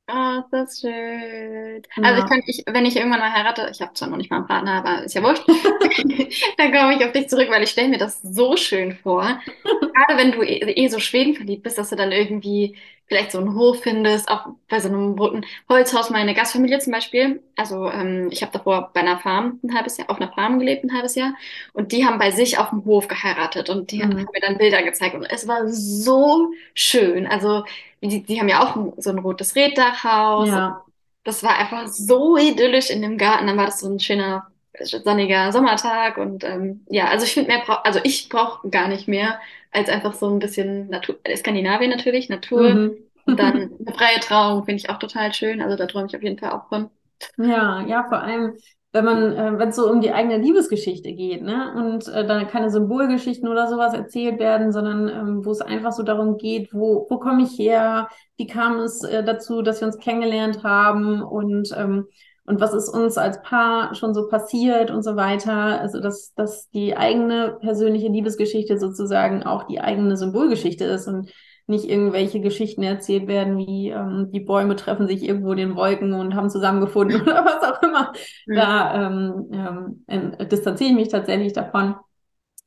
Oh, ist das schön. Also ich Ja. kann, ich, wenn ich irgendwann mal heirate, ich habe zwar noch nicht mal einen Partner, aber ist ja wurscht, dann komme ich auf dich zurück, weil ich stelle mir das so schön vor. Gerade wenn du eh, eh so Schweden verliebt bist, dass du dann irgendwie vielleicht so einen Hof findest, auch bei so einem roten Holzhaus. Meine Gastfamilie zum Beispiel, also ähm, ich habe davor bei einer Farm ein halbes Jahr, auf einer Farm gelebt ein halbes Jahr und die haben bei sich auf dem Hof geheiratet und die haben Mhm. mir dann Bilder gezeigt und es war so schön. Also die, die haben ja auch so ein rotes Reetdachhaus. Ja. Das war einfach so idyllisch in dem Garten. Dann war das so ein schöner sonniger Sommertag und ähm, ja, also ich finde mehr, brauch, also ich brauche gar nicht mehr als einfach so ein bisschen Natur, äh, Skandinavien natürlich, Natur Mhm. und dann eine freie Trauung finde ich auch total schön. Also da träume ich auf jeden Fall auch von. Ja, ja, vor allem, wenn man, äh, wenn es so um die eigene Liebesgeschichte geht, ne? Und äh, dann keine Symbolgeschichten oder sowas erzählt werden, sondern ähm, wo es einfach so darum geht, wo, wo komme ich her? Wie kam es äh, dazu, dass wir uns kennengelernt haben? Und, ähm, und was ist uns als Paar schon so passiert und so weiter? Also, dass, dass die eigene persönliche Liebesgeschichte sozusagen auch die eigene Symbolgeschichte ist und nicht irgendwelche Geschichten erzählt werden, wie ähm, die Bäume treffen sich irgendwo in den Wolken und haben zusammengefunden oder was auch immer. Da ähm, ähm, distanziere ich mich tatsächlich davon.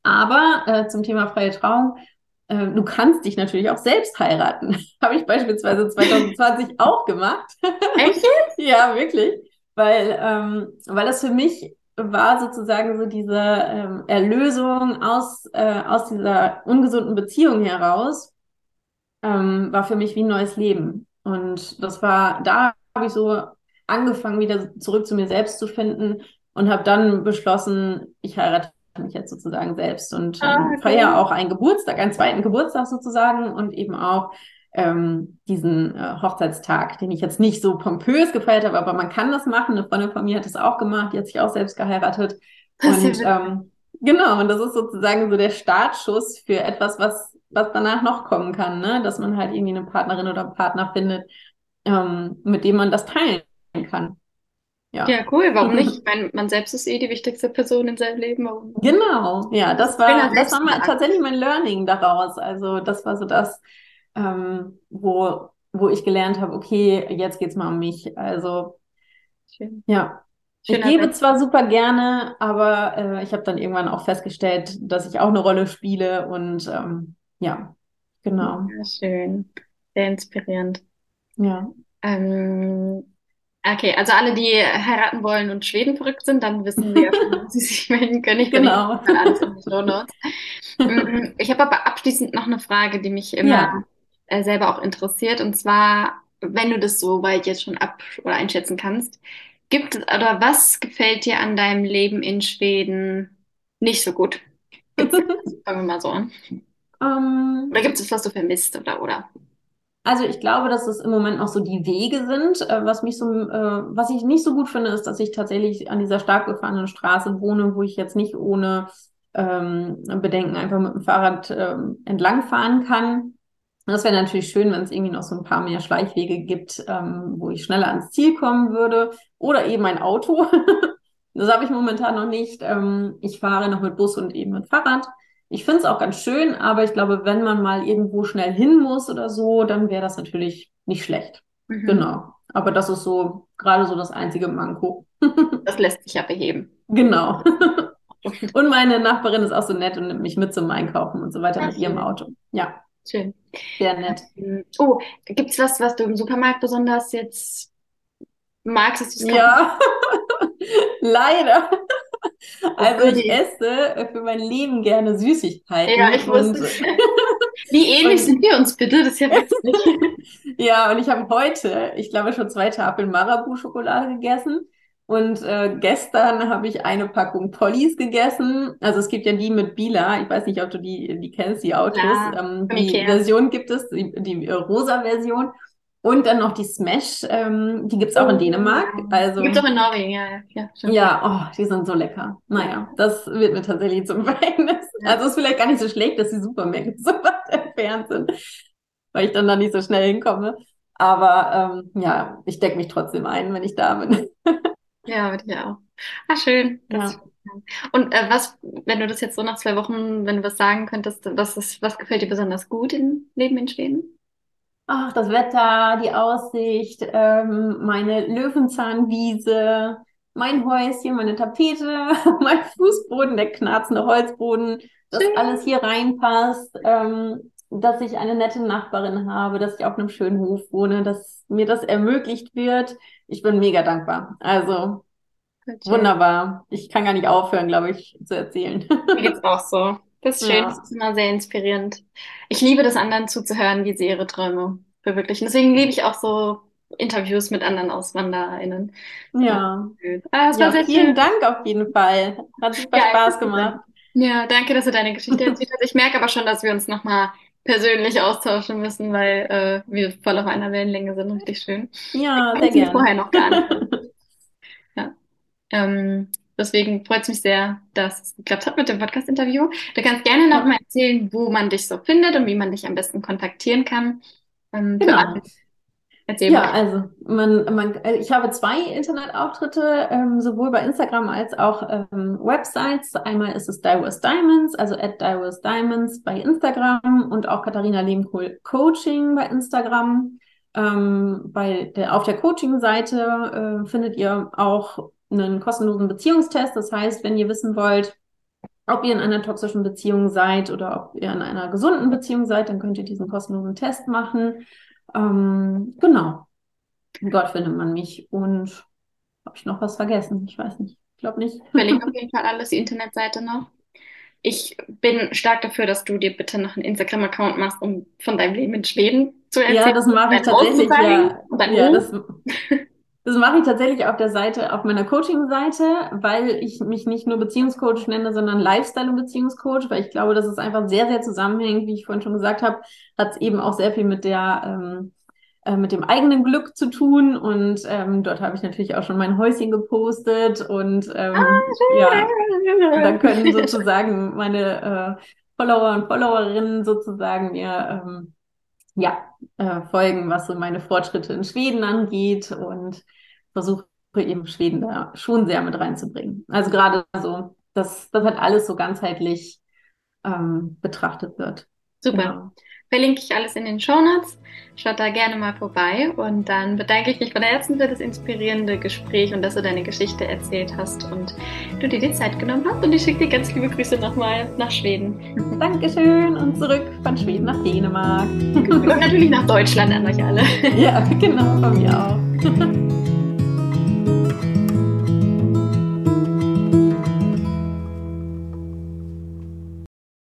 Aber äh, zum Thema freie Trauung, äh, du kannst dich natürlich auch selbst heiraten. Habe ich beispielsweise 2020 auch gemacht. Echt? Ja, wirklich. Weil, ähm, weil das für mich war sozusagen so diese ähm, Erlösung aus, äh, aus dieser ungesunden Beziehung heraus ähm, war für mich wie ein neues Leben. Und das war, da habe ich so angefangen, wieder zurück zu mir selbst zu finden und habe dann beschlossen, ich heirate mich jetzt sozusagen selbst und Ah, ähm, feiere auch einen Geburtstag, einen zweiten Geburtstag sozusagen und eben auch ähm, diesen äh, Hochzeitstag, den ich jetzt nicht so pompös gefeiert habe, aber man kann das machen. Eine Freundin von mir hat das auch gemacht, die hat sich auch selbst geheiratet. Und ähm, genau, und das ist sozusagen so der Startschuss für etwas, was, was danach noch kommen kann, ne? Dass man halt irgendwie eine Partnerin oder einen Partner findet, ähm, mit dem man das teilen kann. Ja. Ja, cool, warum nicht? Ich meine, man selbst ist eh die wichtigste Person in seinem Leben. Warum? Genau, ja, das war, das war mal, tatsächlich mein Learning daraus. Also das war so das, ähm, wo, wo ich gelernt habe, okay, jetzt geht's mal um mich. Also Schön. ja, ich Schöner gebe Selbst. zwar super gerne, aber äh, ich habe dann irgendwann auch festgestellt, dass ich auch eine Rolle spiele und ähm, ja, genau, Ja, schön. Sehr inspirierend. ja. Ähm, okay, also alle, die heiraten wollen und Schweden verrückt sind, dann wissen schon, wo sie sich melden können. Ich Genau. den Shownotes. Mm, Ich habe aber abschließend noch eine Frage, die mich immer Ja. Äh, selber auch interessiert. Und zwar, wenn du das so weit jetzt schon ab oder einschätzen kannst, gibt es oder was gefällt dir an deinem Leben in Schweden nicht so gut? Fangen wir mal so an. Ähm, Oder gibt es was du vermisst oder oder? Also ich glaube, dass es im Moment noch so die Wege sind. Äh, was mich so, äh, was ich nicht so gut finde, ist, dass ich tatsächlich an dieser stark befahrenen Straße wohne, wo ich jetzt nicht ohne ähm, Bedenken einfach mit dem Fahrrad ähm, entlangfahren kann. Das wäre natürlich schön, wenn es irgendwie noch so ein paar mehr Schleichwege gibt, ähm, wo ich schneller ans Ziel kommen würde. Oder eben ein Auto. Das habe ich momentan noch nicht. Ähm, ich fahre noch mit Bus und eben mit Fahrrad. Ich finde es auch ganz schön, aber ich glaube, wenn man mal irgendwo schnell hin muss oder so, dann wäre das natürlich nicht schlecht. Mhm. Genau. Aber das ist so gerade so das einzige Manko. Das lässt sich ja beheben. Genau. Und meine Nachbarin ist auch so nett und nimmt mich mit zum Einkaufen und so weiter Ach, mit ihrem. Auto. Ja, Schön. sehr nett. Oh, gibt's was, was du im Supermarkt besonders jetzt magst, dass es Ja, leider. Also Okay. ich esse für mein Leben gerne Süßigkeiten Ja, ich wusste es. Wie ähnlich Und- sind wir uns bitte? Das ist ja witzig. Ja, und ich habe heute, ich glaube, schon zwei Tafeln Marabu-Schokolade gegessen. Und äh, gestern habe ich eine Packung Pollis gegessen. Also es gibt ja die mit Bila. Ich weiß nicht, ob du die, die kennst, die Autos. Klar, Ähm, die Ikea. Version gibt es, die, die äh, rosa Version. Und dann noch die Smash, ähm, die gibt es auch in Dänemark. Also Gibt's auch in Norwegen, ja, ja. Ja, ja, oh, die sind so lecker. Naja, das wird mir tatsächlich zum Verhängnis. Ja. Also es ist vielleicht gar nicht so schlecht, dass die Supermärkte so weit entfernt sind, weil ich dann da nicht so schnell hinkomme. Aber ähm, ja, ich decke mich trotzdem ein, wenn ich da bin. Ja, würde ich auch. Ah, schön. Das, Und äh, was, wenn du das jetzt so nach zwei Wochen, wenn du was sagen könntest, was ist, was gefällt dir besonders gut im Leben in Schweden? ach, das Wetter, die Aussicht, ähm, meine Löwenzahnwiese, mein Häuschen, meine Tapete, mein Fußboden, der knarzende Holzboden, dass alles hier reinpasst, ähm, dass ich eine nette Nachbarin habe, dass ich auf einem schönen Hof wohne, dass mir das ermöglicht wird. Ich bin mega dankbar. Also wunderbar. Ich kann gar nicht aufhören, glaube ich, zu erzählen. Mir geht's auch so. Das ist schön, ja. das ist immer sehr inspirierend. Ich liebe das, anderen zuzuhören, wie sie ihre Träume verwirklichen. Deswegen liebe ich auch so Interviews mit anderen AuswandererInnen. Ja. Ah, ja, vielen schön. Dank auf jeden Fall. Hat super ja, Spaß gemacht. Ja, danke, dass du deine Geschichte erzählt hast. Ich merke aber schon, dass wir uns nochmal persönlich austauschen müssen, weil äh, wir voll auf einer Wellenlänge sind. Richtig schön. Ja, sehr gerne. vorher noch gar nicht. ja. Ähm, deswegen freut es mich sehr, dass es geklappt hat mit dem Podcast-Interview. Du kannst gerne noch mal erzählen, wo man dich so findet und wie man dich am besten kontaktieren kann. Ähm, genau. Erzähl ja, mal. also man, man, äh, ich habe zwei Internetauftritte, ähm, sowohl bei Instagram als auch ähm, Websites. Einmal ist es Diverse Diamonds, also at Diverse Diamonds bei Instagram und auch Katharina Lehmkohl Coaching bei Instagram. Ähm, bei der, auf der Coaching-Seite äh, findet ihr auch einen kostenlosen Beziehungstest. Das heißt, wenn ihr wissen wollt, ob ihr in einer toxischen Beziehung seid oder ob ihr in einer gesunden Beziehung seid, dann könnt ihr diesen kostenlosen Test machen. Ähm, genau. Dort findet man mich. Und habe ich noch was vergessen? Ich weiß nicht. Ich glaube nicht. Ich verlinke auf jeden Fall alles, die Internetseite noch. Ich bin stark dafür, dass du dir bitte noch einen Instagram-Account machst, um von deinem Leben in Schweden zu erzählen. Ja, das mache ich tatsächlich. Ja, ja das, das mache ich tatsächlich auf der Seite, auf meiner Coaching-Seite, weil ich mich nicht nur Beziehungscoach nenne, sondern Lifestyle- und Beziehungscoach, weil ich glaube, dass es einfach sehr, sehr zusammenhängt, wie ich vorhin schon gesagt habe, hat es eben auch sehr viel mit der ähm, äh, mit dem eigenen Glück zu tun. Und ähm, dort habe ich natürlich auch schon mein Häuschen gepostet und ähm, ah, ja, da können sozusagen meine äh, Follower und Followerinnen sozusagen mir ähm, ja, äh, folgen, was so meine Fortschritte in Schweden angeht und versuche eben Schweden da schon sehr mit reinzubringen. Also gerade so, dass das halt alles so ganzheitlich ähm, betrachtet wird. Super. Genau. Verlinke ich alles in den Show Notes. Schaut da gerne mal vorbei und dann bedanke ich mich von Herzen für das inspirierende Gespräch und dass du deine Geschichte erzählt hast und du dir die Zeit genommen hast. Und ich schicke dir ganz liebe Grüße nochmal nach Schweden. Dankeschön und zurück von Schweden nach Dänemark. Und natürlich nach Deutschland an euch alle. Ja, genau, von mir auch.